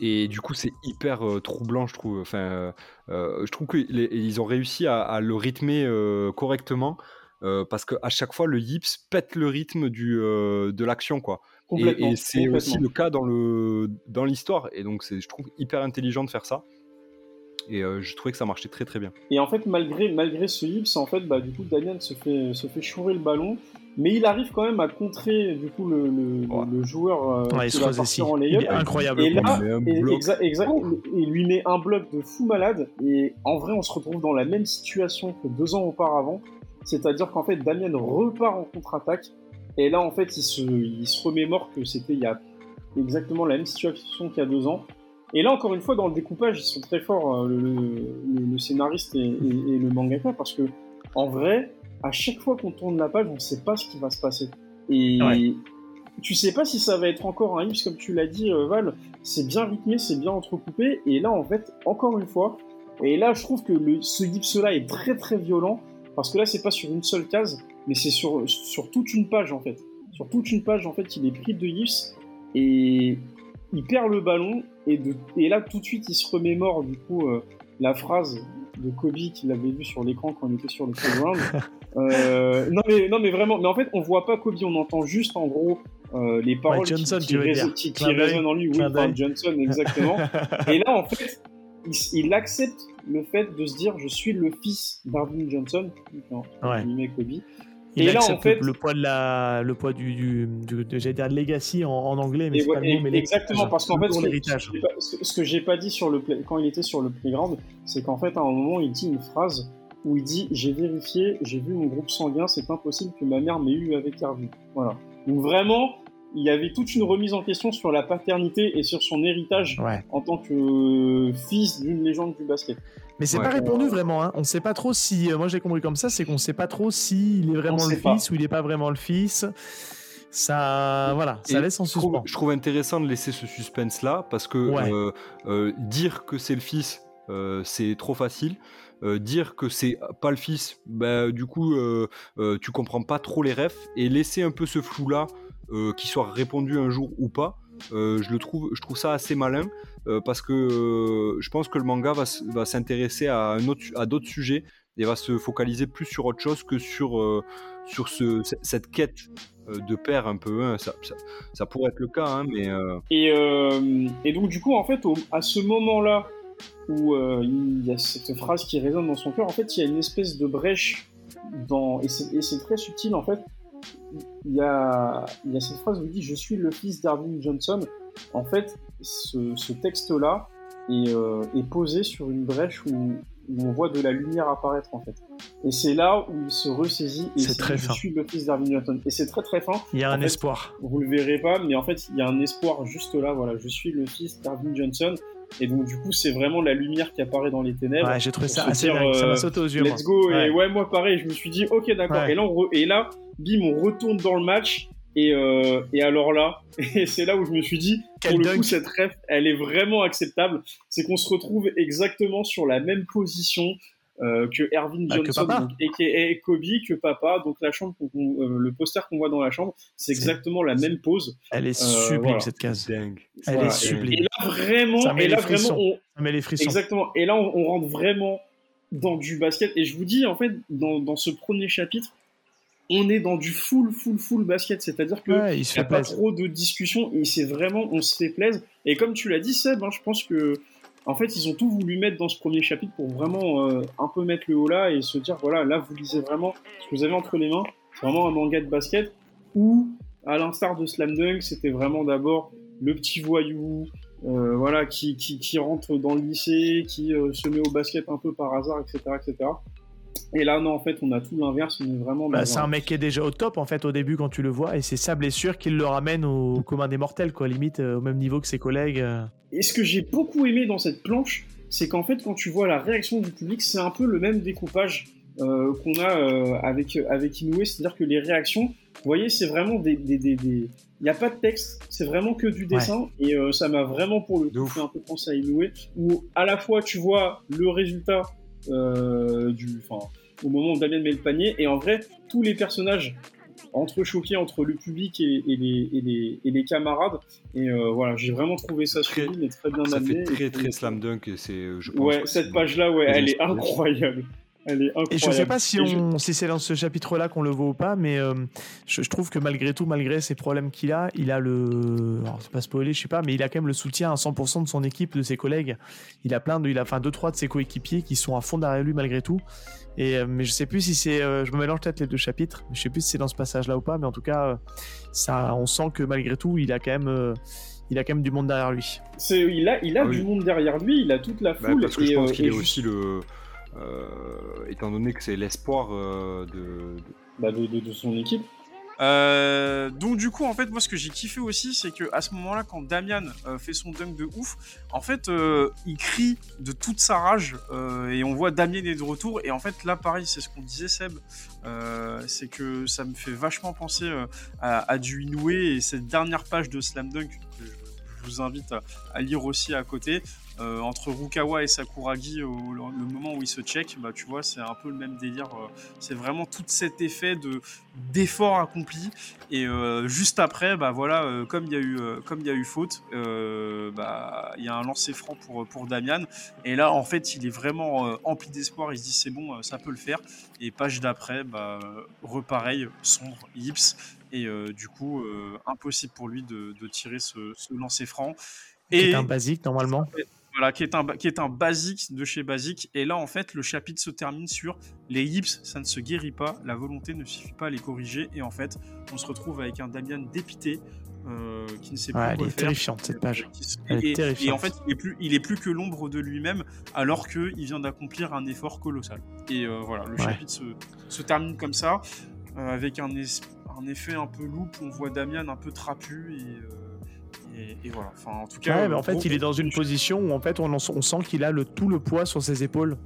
Et, du coup, c'est hyper troublant, je trouve. Enfin, je trouve qu'ils ont réussi à, le rythmer correctement parce qu'à chaque fois, le yips pète le rythme du, de l'action, quoi. Et, c'est aussi le cas dans le dans l'histoire. Et donc, c'est, je trouve hyper intelligent de faire ça. Et je trouvais que ça marchait très très bien. Et en fait, malgré, malgré ce yips, en fait, bah, du coup, Daniel se fait, se fait chourer le ballon mais il arrive quand même à contrer du coup le, le, joueur euh, qui va partir en layup. Incroyable. Et là, il lui met un bloc de fou malade. Et en vrai, on se retrouve dans la même situation que deux ans auparavant. C'est-à-dire qu'en fait, Damien repart en contre-attaque. Et là, en fait, il se, il se remémore que c'était il y a exactement la même situation qu'il y a deux ans. Et là, encore une fois, dans le découpage, ils sont très forts, euh, le, scénariste et, et, le mangaka, parce que en vrai, à chaque fois qu'on tourne la page, on ne sait pas ce qui va se passer. Et tu sais pas si ça va être encore un hips, comme tu l'as dit, euh, Val. C'est bien rythmé, c'est bien entrecoupé. Et là, en fait, encore une fois, et là, je trouve que le, ce hips-là est très très violent. Parce que là, c'est pas sur une seule case, mais c'est sur, sur toute une page, en fait. Sur toute une page, en fait, il est pris de hips. Et il perd le ballon. Et, de, et là, tout de suite, il se remémore, du coup, euh, la phrase de Kobe qu'il avait vu sur l'écran quand il était sur le playground. Euh, non, mais, non, mais vraiment, mais en fait, on voit pas Kobe, on entend juste en gros euh, les paroles qui, résonnent en lui. Oui, Johnson, exactement. Et là, en fait, il, accepte le fait de se dire je suis le fils d'Arvin Johnson, ouais. Kobe. Il et là, en fait, le poids de la, le poids du, du, du dire legacy en, anglais, mais c'est pas le mot, mais exactement parce qu'en fait, ce, ce que j'ai pas dit sur le quand il était sur le playground, c'est qu'en fait, à un moment, il dit une phrase où il dit j'ai vérifié, j'ai vu mon groupe sanguin, c'est impossible que ma mère m'ait eu avec Harvey. Voilà. Donc vraiment, il y avait toute une remise en question sur la paternité et sur son héritage en tant que fils d'une légende du basket. Mais c'est pas répondu vraiment. Hein. On sait pas trop si. Euh, moi, j'ai compris comme ça, c'est qu'on sait pas trop s'il est vraiment le fils ou il est pas vraiment le fils. Ça, voilà, ça laisse en suspens. Je trouve intéressant de laisser ce suspense là parce que euh, euh, dire que c'est le fils, c'est trop facile. dire que c'est pas le fils, bah, du coup, tu comprends pas trop les refs et laisser un peu ce flou là, qui soit répondu un jour ou pas. je le trouve, je trouve ça assez malin euh, parce que euh, je pense que le manga va, s'intéresser à, à d'autres sujets et va se focaliser plus sur autre chose que sur, euh, sur ce, cette quête de père un peu. Hein. Ça, ça, pourrait être le cas, hein, mais. Et, et, donc, du coup, en fait, à ce moment-là où il y a cette phrase qui résonne dans son cœur, en fait, il y a une espèce de brèche dans. Et c'est très subtil, en fait. Il y a, il y a cette phrase où il dit Je suis le fils d'Arvin Johnson en fait, ce, texte-là euh, est, posé sur une brèche où, on voit de la lumière apparaître, en fait. Et c'est là où il se ressaisit et c'est très je suis le fils d'Arvin Newton. Et c'est très très fin. Il y a un espoir. Vous le verrez pas, mais en fait, il y a un espoir juste là. Voilà, je suis le fils d'Arvin Johnson. Et donc, du coup, c'est vraiment la lumière qui apparaît dans les ténèbres. Ouais, j'ai trouvé ça assez dingue. Ça m'a sauté aux yeux. Let's go. Et ouais, moi, pareil, je me suis dit, ok, d'accord. Et, là, et là, bim, on retourne dans le match. Et, euh, et alors là, et c'est là où je me suis dit, pour le coup, cette ref, elle est vraiment acceptable. C'est qu'on se retrouve exactement sur la même position euh, que Ervin bah, Johnson, et Kobe, que papa. Donc la chambre, euh, le poster qu'on voit dans la chambre, c'est exactement la même pose. Elle est sublime cette case. Dingue. Elle est sublime. Et là vraiment, et là vraiment, on... Ça met les frissons. Exactement. Et là, on, rentre vraiment dans du basket. Et je vous dis, en fait, dans, dans ce premier chapitre, on est dans du full, full, full basket. C'est-à-dire que il n'y a pas trop de discussion et c'est vraiment, on se fait plaisir. Et comme tu l'as dit, Seb, hein, je pense que, en fait, ils ont tout voulu mettre dans ce premier chapitre pour vraiment euh, un peu mettre le haut là et se dire, voilà, là, vous lisez vraiment ce que vous avez entre les mains. C'est vraiment un manga de basket où, à l'instar de Slam Dunk, c'était vraiment d'abord le petit voyou, euh, voilà, qui, qui, rentre dans le lycée, qui euh, se met au basket un peu par hasard, etc., etc. Et là, non, en fait, on a tout l'inverse. On est vraiment. Bah, c'est un mec qui est déjà au top, en fait, au début, quand tu le vois. Et c'est sa blessure qui le ramène au commun des mortels, quoi. Limite, euh, au même niveau que ses collègues. Euh. Et ce que j'ai beaucoup aimé dans cette planche, c'est qu'en fait, quand tu vois la réaction du public, c'est un peu le même découpage euh, qu'on a avec, avec Inoue. C'est-à-dire que les réactions, Vous voyez, c'est vraiment des, des, des, Il n'y a pas de texte, c'est vraiment que du dessin. Et ça m'a vraiment, pour le coup, fait un peu penser à Inoue, où à la fois tu vois le résultat du, enfin, au moment où Damien met le panier, et en vrai, tous les personnages entrechoqués entre le public et, et, les, et, les, et les, camarades. Et euh, voilà, j'ai vraiment trouvé ça très, suivi, mais très bien ça amené. Ça fait très, très slam dunk. C'est, je pense ouais, cette page-là, ouais, elle est incroyable. Elle est incroyable. Et je sais pas si, on, si c'est dans ce chapitre-là qu'on le voit ou pas, mais euh, je, je, trouve que malgré tout, malgré ces problèmes qu'il a, il a le. Alors, c'est pas spoiler, je sais pas, mais il a quand même le soutien à 100% de son équipe, de ses collègues. Il a plein de. Il a enfin deux, trois de ses coéquipiers qui sont à fond derrière lui malgré tout. Et, euh, mais je sais plus si c'est. Euh, je me mélange peut-être les deux chapitres. Je sais plus si c'est dans ce passage-là ou pas, mais en tout cas, ça, on sent que malgré tout, il a quand même. il a quand même du monde derrière lui. C'est, il a, il a Ah du monde derrière lui, il a toute la Bah, foule. parce que je et, pense euh, qu'il est juste- aussi le. Euh, étant donné que c'est l'espoir euh, de, de- bah, de, de- de son équipe. Euh, donc du coup en fait moi ce que j'ai kiffé aussi c'est que à ce moment-là quand Damian euh, fait son dunk de ouf en fait euh, il crie de toute sa rage euh, et on voit Damien est de retour et en fait là pareil c'est ce qu'on disait Seb euh, c'est que ça me fait vachement penser euh, à, à du Inoue et cette dernière page de Slam Dunk que je, je vous invite à, à lire aussi à côté euh, entre Rukawa et Sakuragi au, le moment où ils se check bah tu vois c'est un peu le même délire euh, c'est vraiment tout cet effet de d'effort accompli. Et euh, juste après bah voilà euh, comme il y a eu comme y a eu faute bah il y a un lancer franc pour pour Damian. Et là en fait il est vraiment empli d'espoir. Il se dit c'est bon ça peut le faire. Et page d'après bah repareil sombre Yips et du coup impossible pour lui de, de tirer ce, ce lancer franc. Et un basique normalement. Voilà, qui est, un, qui est un basique de chez Basique. Et là, en fait, le chapitre se termine sur les hips, ça ne se guérit pas, la volonté ne suffit pas à les corriger. Et en fait, on se retrouve avec un Damian dépité euh, qui ne sait plus Ouais, elle quoi est faire. terrifiante cette page. Se- Elle est et, et terrifiante. en fait, il est plus, il est plus que l'ombre de lui-même, alors qu'il vient d'accomplir un effort colossal. Et euh, voilà, le Ouais. chapitre se, se termine comme ça, euh, avec un, es- un effet un peu loup. On voit Damian un peu trapu et, et, et voilà. Enfin, en tout cas, Ouais, mais en euh, fait, gros- il est dans une position où en fait, on, en- on sent qu'il a le, tout le poids sur ses épaules.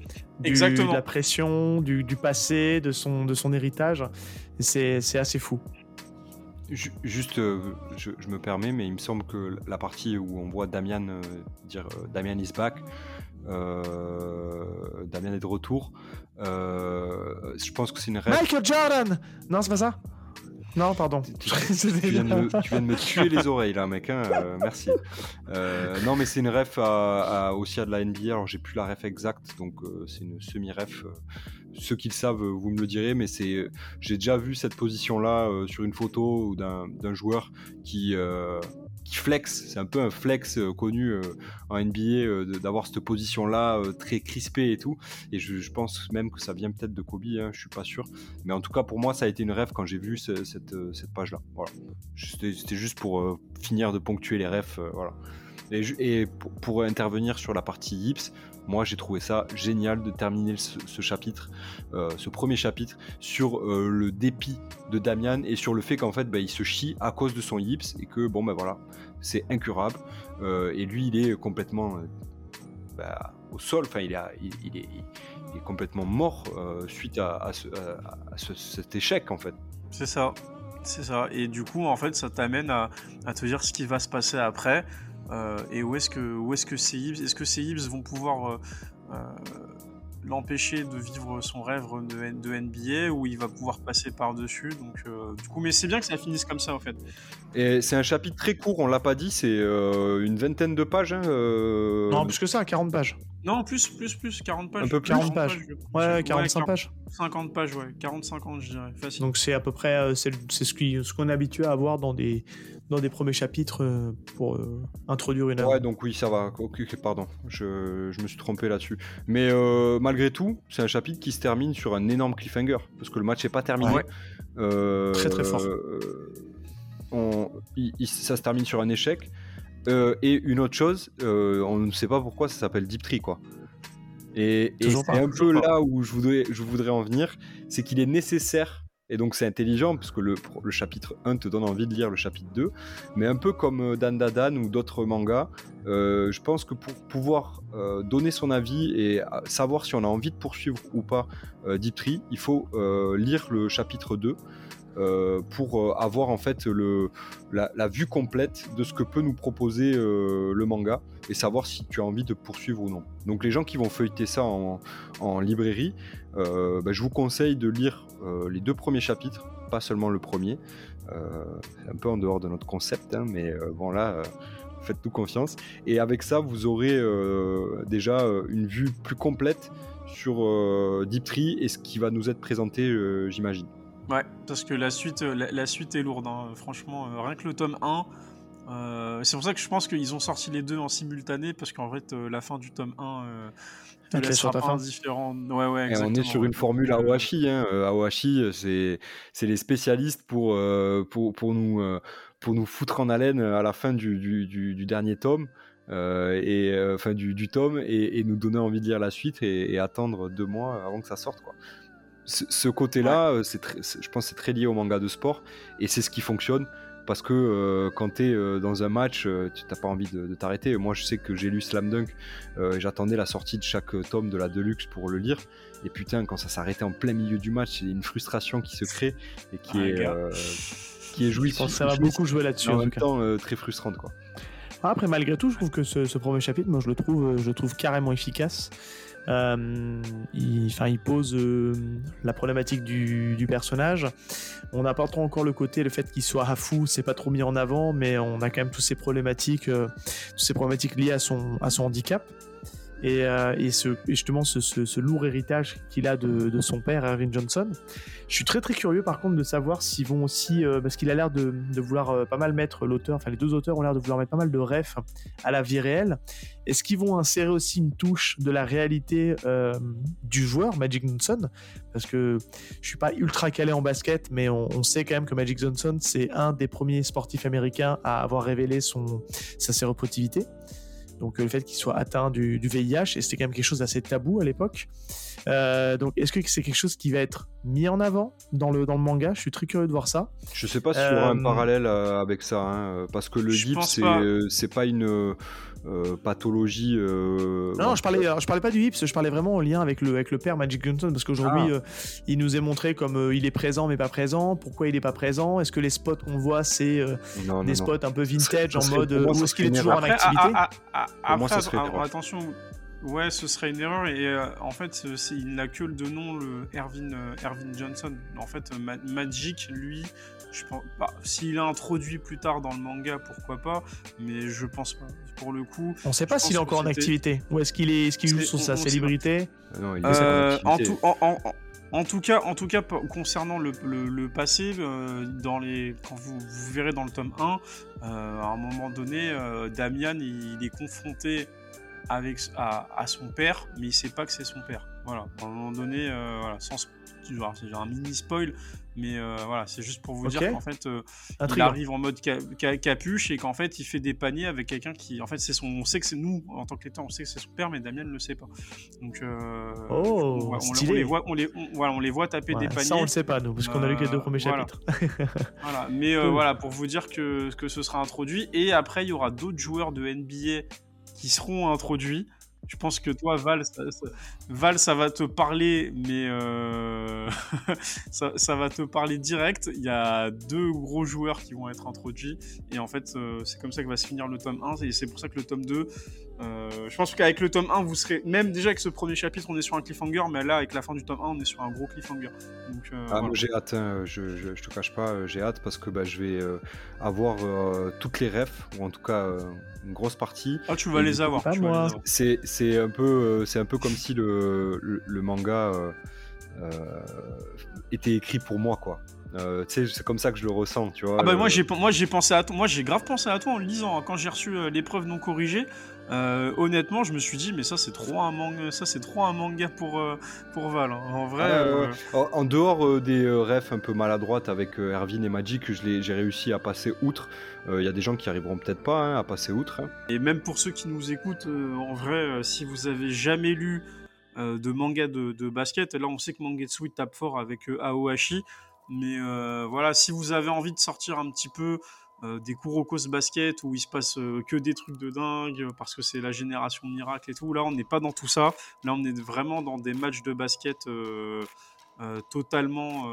Du- Exactement. De la pression, du, du passé, de son, de son héritage. C'est c'est assez fou. Ju- Juste, euh, je, je me permets, mais il me semble que la partie où on voit Damian euh, dire euh, Damian is back, euh, Damian est de retour, euh, je pense que c'est une rêve. Michael Jordan Non, c'est pas ça Non, pardon. Tu, tu viens de me, tu viens de me tuer les oreilles là, mec. hein, euh, merci. Euh, non, mais c'est une ref à, à- aussi à de la NBA. Alors, j'ai plus la ref exacte, donc euh, c'est une semi-ref. ceux qui le savent, vous me le direz, mais c'est, j'ai déjà vu cette position-là euh, sur une photo ou d'un, joueur qui, qui flex. C'est un peu un flex euh, connu euh, en NBA euh, d'avoir cette position-là très crispée et tout. Et je, pense même que ça vient peut-être de Kobe. Hein, je suis pas sûr. Mais en tout cas, pour moi, ça a été une rêve quand j'ai vu ce- cette, cette page-là. Voilà. C'était juste pour finir de ponctuer les euh, voilà. Et pour, pour intervenir sur la partie Yips, moi j'ai trouvé ça génial de terminer ce, chapitre, euh, ce premier chapitre, sur euh, le dépit de Damian et sur le fait qu'en fait bah, il se chie à cause de son Yips et que bon ben voilà, c'est incurable. Euh, et lui il est complètement bah, au sol, enfin il, est il, est, complètement mort suite à, à ce- à- à ce- cet échec en fait. C'est ça, c'est ça. Et du coup, en fait, ça t'amène à, te dire ce qui va se passer après et où est-ce que où est-ce que ces Ibs, est-ce que ces Ibs vont pouvoir euh, euh, l'empêcher de vivre son rêve de, NBA ou il va pouvoir passer par dessus. Donc, euh, du coup, mais c'est bien que ça finisse comme ça en fait. Et c'est un chapitre très court, on l'a pas dit, c'est euh, une vingtaine de pages. hein, euh, Non, plus que ça, 40 pages. Non, plus, plus, plus, 40 pages. Un peu plus. 40 pages. Ouais, je- 45 40 pages. 50 pages, ouais. 40-50, je dirais. Facile. Donc c'est à peu près euh, c'est ce qui- ce qu'on est habitué à avoir dans des, dans des premiers chapitres euh, pour euh, introduire une œuvre. Ouais, donc oui, ça va. Ok, pardon, je, je me suis trompé là-dessus. Mais euh, malgré tout, c'est un chapitre qui se termine sur un énorme cliffhanger, parce que le match n'est pas terminé. Ouais. Euh, Très, très fort. euh, on- il- il- ça se termine sur un échec. Euh, et une autre chose, euh, on ne sait pas pourquoi ça s'appelle Deep Tree, quoi. Et, c'est un peu là où je voudrais, je voudrais en venir, c'est qu'il est nécessaire, et donc c'est intelligent, parce que le, le chapitre 1 te donne envie de lire le chapitre 2, mais un peu comme euh, Dan Dadan ou d'autres mangas, euh, je pense que pour pouvoir donner son avis et savoir si on a envie de poursuivre ou pas Deep Tree, il faut lire le chapitre 2 pour avoir en fait la, vue complète de ce que peut nous proposer le manga et savoir si tu as envie de poursuivre ou non. Donc les gens qui vont feuilleter ça en, librairie, bah, je vous conseille de lire les deux premiers chapitres, pas seulement le premier. un peu en dehors de notre concept, hein, mais bon là faites-nous confiance. Et avec ça, vous aurez déjà une vue plus complète sur euh, Deep Tree et ce qui va nous être présenté, euh, j'imagine. Ouais, parce que la suite, euh, la, suite est lourde. Hein. Franchement, rien que le tome 1, c'est pour ça que je pense qu'ils ont sorti les deux en simultané, parce qu'en fait, la fin du tome 1 te laissera pas différent. Ouais, ouais, Et on est sur une formule Aohashi. Hein. Aohashi, c'est les spécialistes pour, pour, pour, nous, pour nous foutre en haleine à la fin du, du, du dernier tome. Euh, et euh, enfin du, du, tome et, nous donner envie de lire la suite et, attendre deux mois avant que ça sorte quoi. Ce, côté-là, euh, c'est je pense c'est très lié au manga de sport et c'est ce qui fonctionne parce que quand tu es dans un match, tu n'as pas envie de, t'arrêter. Moi, je sais que j'ai lu Slam Dunk, j'attendais la sortie de chaque tome de la Deluxe pour le lire. Et putain, quand ça s'arrêtait en plein milieu du match, c'est une frustration qui se crée et qui est qui est jouissive. Je pense que ça va beaucoup jouer là-dessus. En, même temps, très frustrante quoi. Après, malgré tout, je trouve que ce, premier chapitre, moi, je le trouve, je trouve carrément efficace. Euh, il, il, pose euh, la problématique du, personnage. On n'a pas trop encore le côté, le fait qu'il soit à fou, c'est pas trop mis en avant, mais on a quand même toutes ces problématiques, euh, problématiques liées à son handicap et, euh, et, justement ce, lourd héritage qu'il a de, son père, Erwin Johnson. Je suis très très curieux par contre de savoir s'ils vont aussi, euh, parce qu'il a l'air de, vouloir euh, pas mal mettre l'auteur, enfin les deux auteurs ont l'air de vouloir mettre pas mal de refs à la vie réelle. Est-ce qu'ils vont insérer aussi une touche de la réalité du joueur, Magic Johnson? Parce que je suis pas ultra calé en basket, mais on, on sait quand même que Magic Johnson c'est un des premiers sportifs américains à avoir révélé son, sa séropositivité donc le fait qu'il soit atteint du, VIH, et c'était quand même quelque chose d'assez tabou à l'époque. Euh, donc est-ce que c'est quelque chose qui va être mis en avant dans le, dans le manga? Je suis très curieux de voir ça. Je sais pas s'il y aura un euh, parallèle euh, avec ça, hein, parce que le GIP, c'est pas une euh, pathologie. Euh, non, je parlais, je parlais pas du hips, je parlais vraiment en lien avec le, avec le père Magic Johnson, parce qu'aujourd'hui, ah. euh, il nous est montré comme il est présent mais pas présent. Pourquoi il est pas présent Est-ce que les spots qu'on voit, c'est des spots un peu vintage en mode. ou est-ce qu'il est toujours en activité Après, attention. Ouais, ce serait une erreur et en fait, il n'a que le de nom, le Erwin, Erwin Johnson. En fait, Magic, lui, je pense S'il a introduit plus tard dans le manga, pourquoi pas, mais je pense pas. Pour le coup. On sait pas s'il est encore en activité. Ou est-ce qu'il est, est, qu'il joue sur sa célébrité non, il est euh, en, tout, en, tout cas, en tout cas, concernant le, le, passé, euh, dans les, quand vous, vous, verrez dans le tome 1, euh, à un moment donné, euh, Damian il, est confronté avec, à, à, son père, mais il sait pas que c'est son père. Voilà, à un moment donné, voilà, sans c'est un mini spoil, mais euh, voilà, c'est juste pour vous dire qu'en fait, euh, il arrive en mode capuche et qu'en fait, il fait des paniers avec quelqu'un qui, en fait, c'est son. On sait que c'est nous, en tant que on sait que c'est son père, mais Damien ne le sait pas. Donc, euh, oh, on, les voit, on les, voilà, on les voit taper des paniers. Ça, on le sait pas, nous, parce qu'on a lu que les deux premiers chapitres. voilà, mais voilà, pour vous dire que, que ce sera introduit. Et après, il y aura d'autres joueurs de NBA qui seront introduits. Je pense que toi, Val, ça, Val, ça va te parler, mais euh, ça, va te parler direct. Il y a deux gros joueurs qui vont être introduits, et en fait, euh, c'est comme ça que va se finir le tome 1, et c'est pour ça que le tome 2, euh, je pense qu'avec le tome 1, vous serez, même déjà avec ce premier chapitre, on est sur un cliffhanger, mais là, avec la fin du tome 1, on est sur un gros cliffhanger. Donc, ah, j'ai hâte, hein, je, je, te cache pas, j'ai hâte parce que bah, je vais avoir toutes les refs, ou en tout cas une grosse partie. Ah, tu vas les avoir. C'est c'est un peu euh, c'est un peu comme si le, le, manga euh, euh, était écrit pour moi quoi. C'est comme ça que je le ressens, tu vois. Ah bah moi j'ai moi j'ai pensé à toi, moi j'ai grave pensé à toi en le lisant. Hein. Quand j'ai reçu l'épreuve non corrigée, honnêtement, je me suis dit, mais ça c'est trop un manga, ça c'est trop un manga pour pour Val. Hein. En vrai. Ah, en, dehors des refs un peu maladroites avec Erwin et Magic, j'ai réussi à passer outre. Il euh, y a des gens qui arriveront peut-être pas hein, à passer outre. Et même pour ceux qui nous écoutent, euh, en vrai, euh, si vous avez jamais lu de manga de, basket, là on sait que Mangetsu tape fort avec Aohashi, mais voilà, si vous avez envie de sortir un petit peu des Kurokos basket où il se passe que des trucs de dingue parce que c'est la génération miracle et tout. Là, on n'est pas dans tout ça. Là, on est vraiment dans des matchs de basket totalement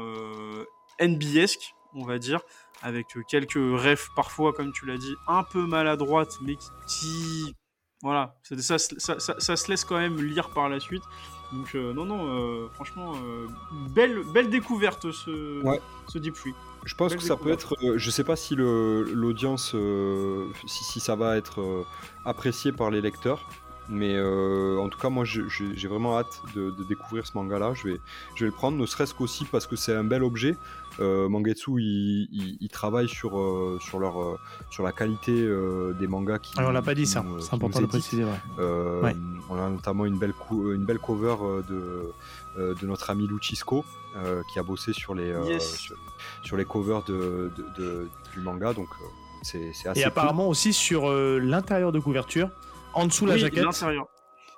NBesque, on va dire, avec quelques refs parfois, comme tu l'as dit, un peu maladroites, mais qui, voilà, ça, ça, se laisse quand même lire par la suite. Donc non, non, franchement, belle, belle découverte ce, ce Deep Free. Je pense que ça peut être. je sais pas si l'audience, si, si, ça va être apprécié par les lecteurs. Mais euh, en tout cas, moi, j'ai vraiment hâte de, découvrir ce manga-là. Je vais, je vais le prendre, ne serait-ce qu'aussi parce que c'est un bel objet. Euh, Mangetsu, il, il, travaille sur, euh, sur, leur, euh, sur la qualité des mangas qui. Alors, ah, on l'a pas dit ça, c'est important de préciser. Ouais. On a notamment une belle, une belle cover de, de notre ami Luchisco qui a bossé sur les, sur, les covers de, de, du manga. Donc, c'est assez. Et apparemment aussi sur l'intérieur de couverture en dessous la jaquette.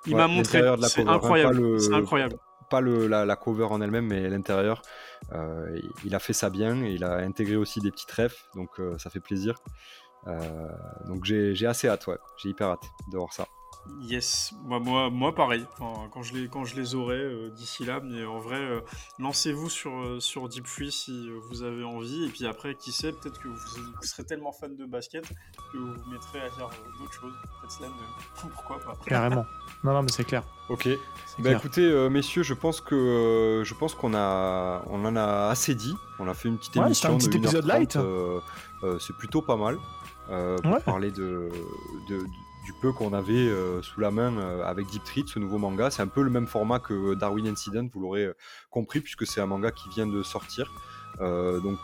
Il m'a montré. C'est hein, incroyable. C'est incroyable. Pas le, la, cover en elle-même, mais l'intérieur. Euh, il a fait ça bien et il a intégré aussi des petits trèfles, donc euh, ça fait plaisir. Euh, donc j'ai assez hâte, ouais. J'ai hyper hâte de voir ça. Yes, moi, moi, moi pareil. quand, je les, quand je les aurai euh, d'ici là, mais en vrai, euh, lancez-vous sur, euh, sur Deep Free si vous avez envie. Et puis après, qui sait, peut-être que vous, serez tellement fan de basket que vous vous mettrez à faire d'autres choses. Peut-être pourquoi pas. Carrément. Non, non, mais c'est clair. Ok. Bah écoutez, messieurs, je pense que je pense qu'on a, on en a assez dit. On a fait une petite émission. un petit épisode light. c'est plutôt pas mal. pour parler de, de du peu qu'on avait euh, sous la main euh, avec Deep Treat, ce nouveau manga. C'est un peu le même format que Darwin Incident, vous l'aurez euh, compris, puisque c'est un manga qui vient de sortir. donc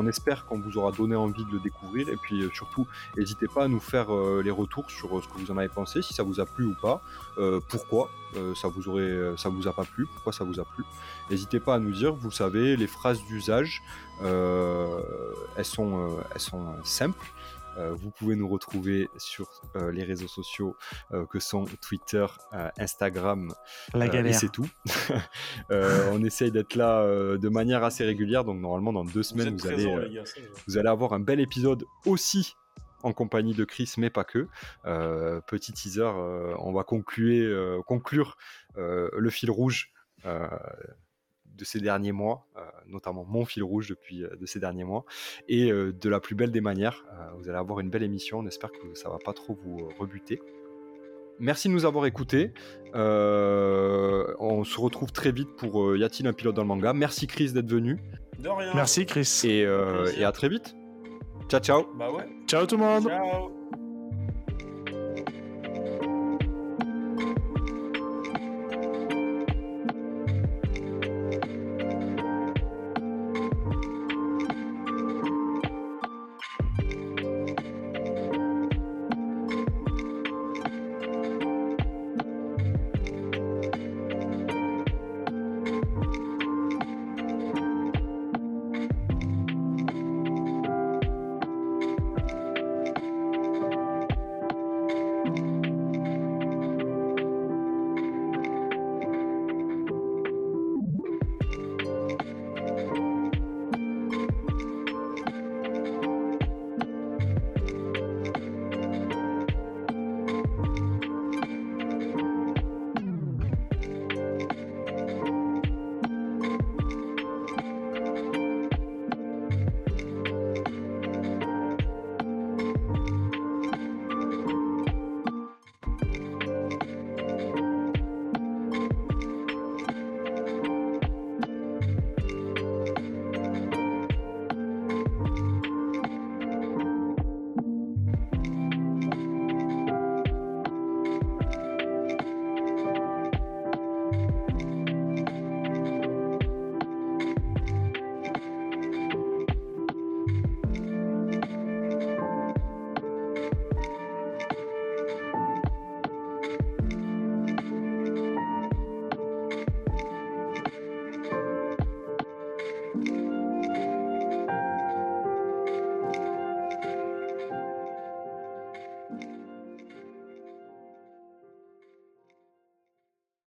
on espère qu'on vous aura donné envie de le découvrir et puis surtout n'hésitez pas à nous faire les retours sur ce que vous en avez pensé, si ça vous a plu ou pas, pourquoi ça vous aurait ça vous a pas plu, pourquoi ça vous a plu. N'hésitez pas à nous dire, vous savez, les phrases d'usage, elles, sont, elles sont simples. Euh, vous pouvez nous retrouver sur euh, les réseaux sociaux euh, que sont Twitter, Instagram, La et c'est tout. on essaye d'être là de manière assez régulière, donc normalement dans deux semaines vous, allez, vous allez avoir un bel épisode aussi en compagnie de Chris, mais pas que. petit teaser, on va conclure, conclure le fil rouge de ces derniers mois, euh, notamment mon fil rouge depuis euh, de ces derniers mois, et euh, de la plus belle des manières. vous allez avoir une belle émission, on espère que ça va pas trop vous rebuter. Merci de nous avoir écoutés. on se retrouve très vite pour Y a-t-il un pilote dans le manga? Merci Chris d'être venu. De rien. Merci Chris. Et, et à très vite. Ciao ciao. Bah ouais. Ciao tout le monde. Ciao.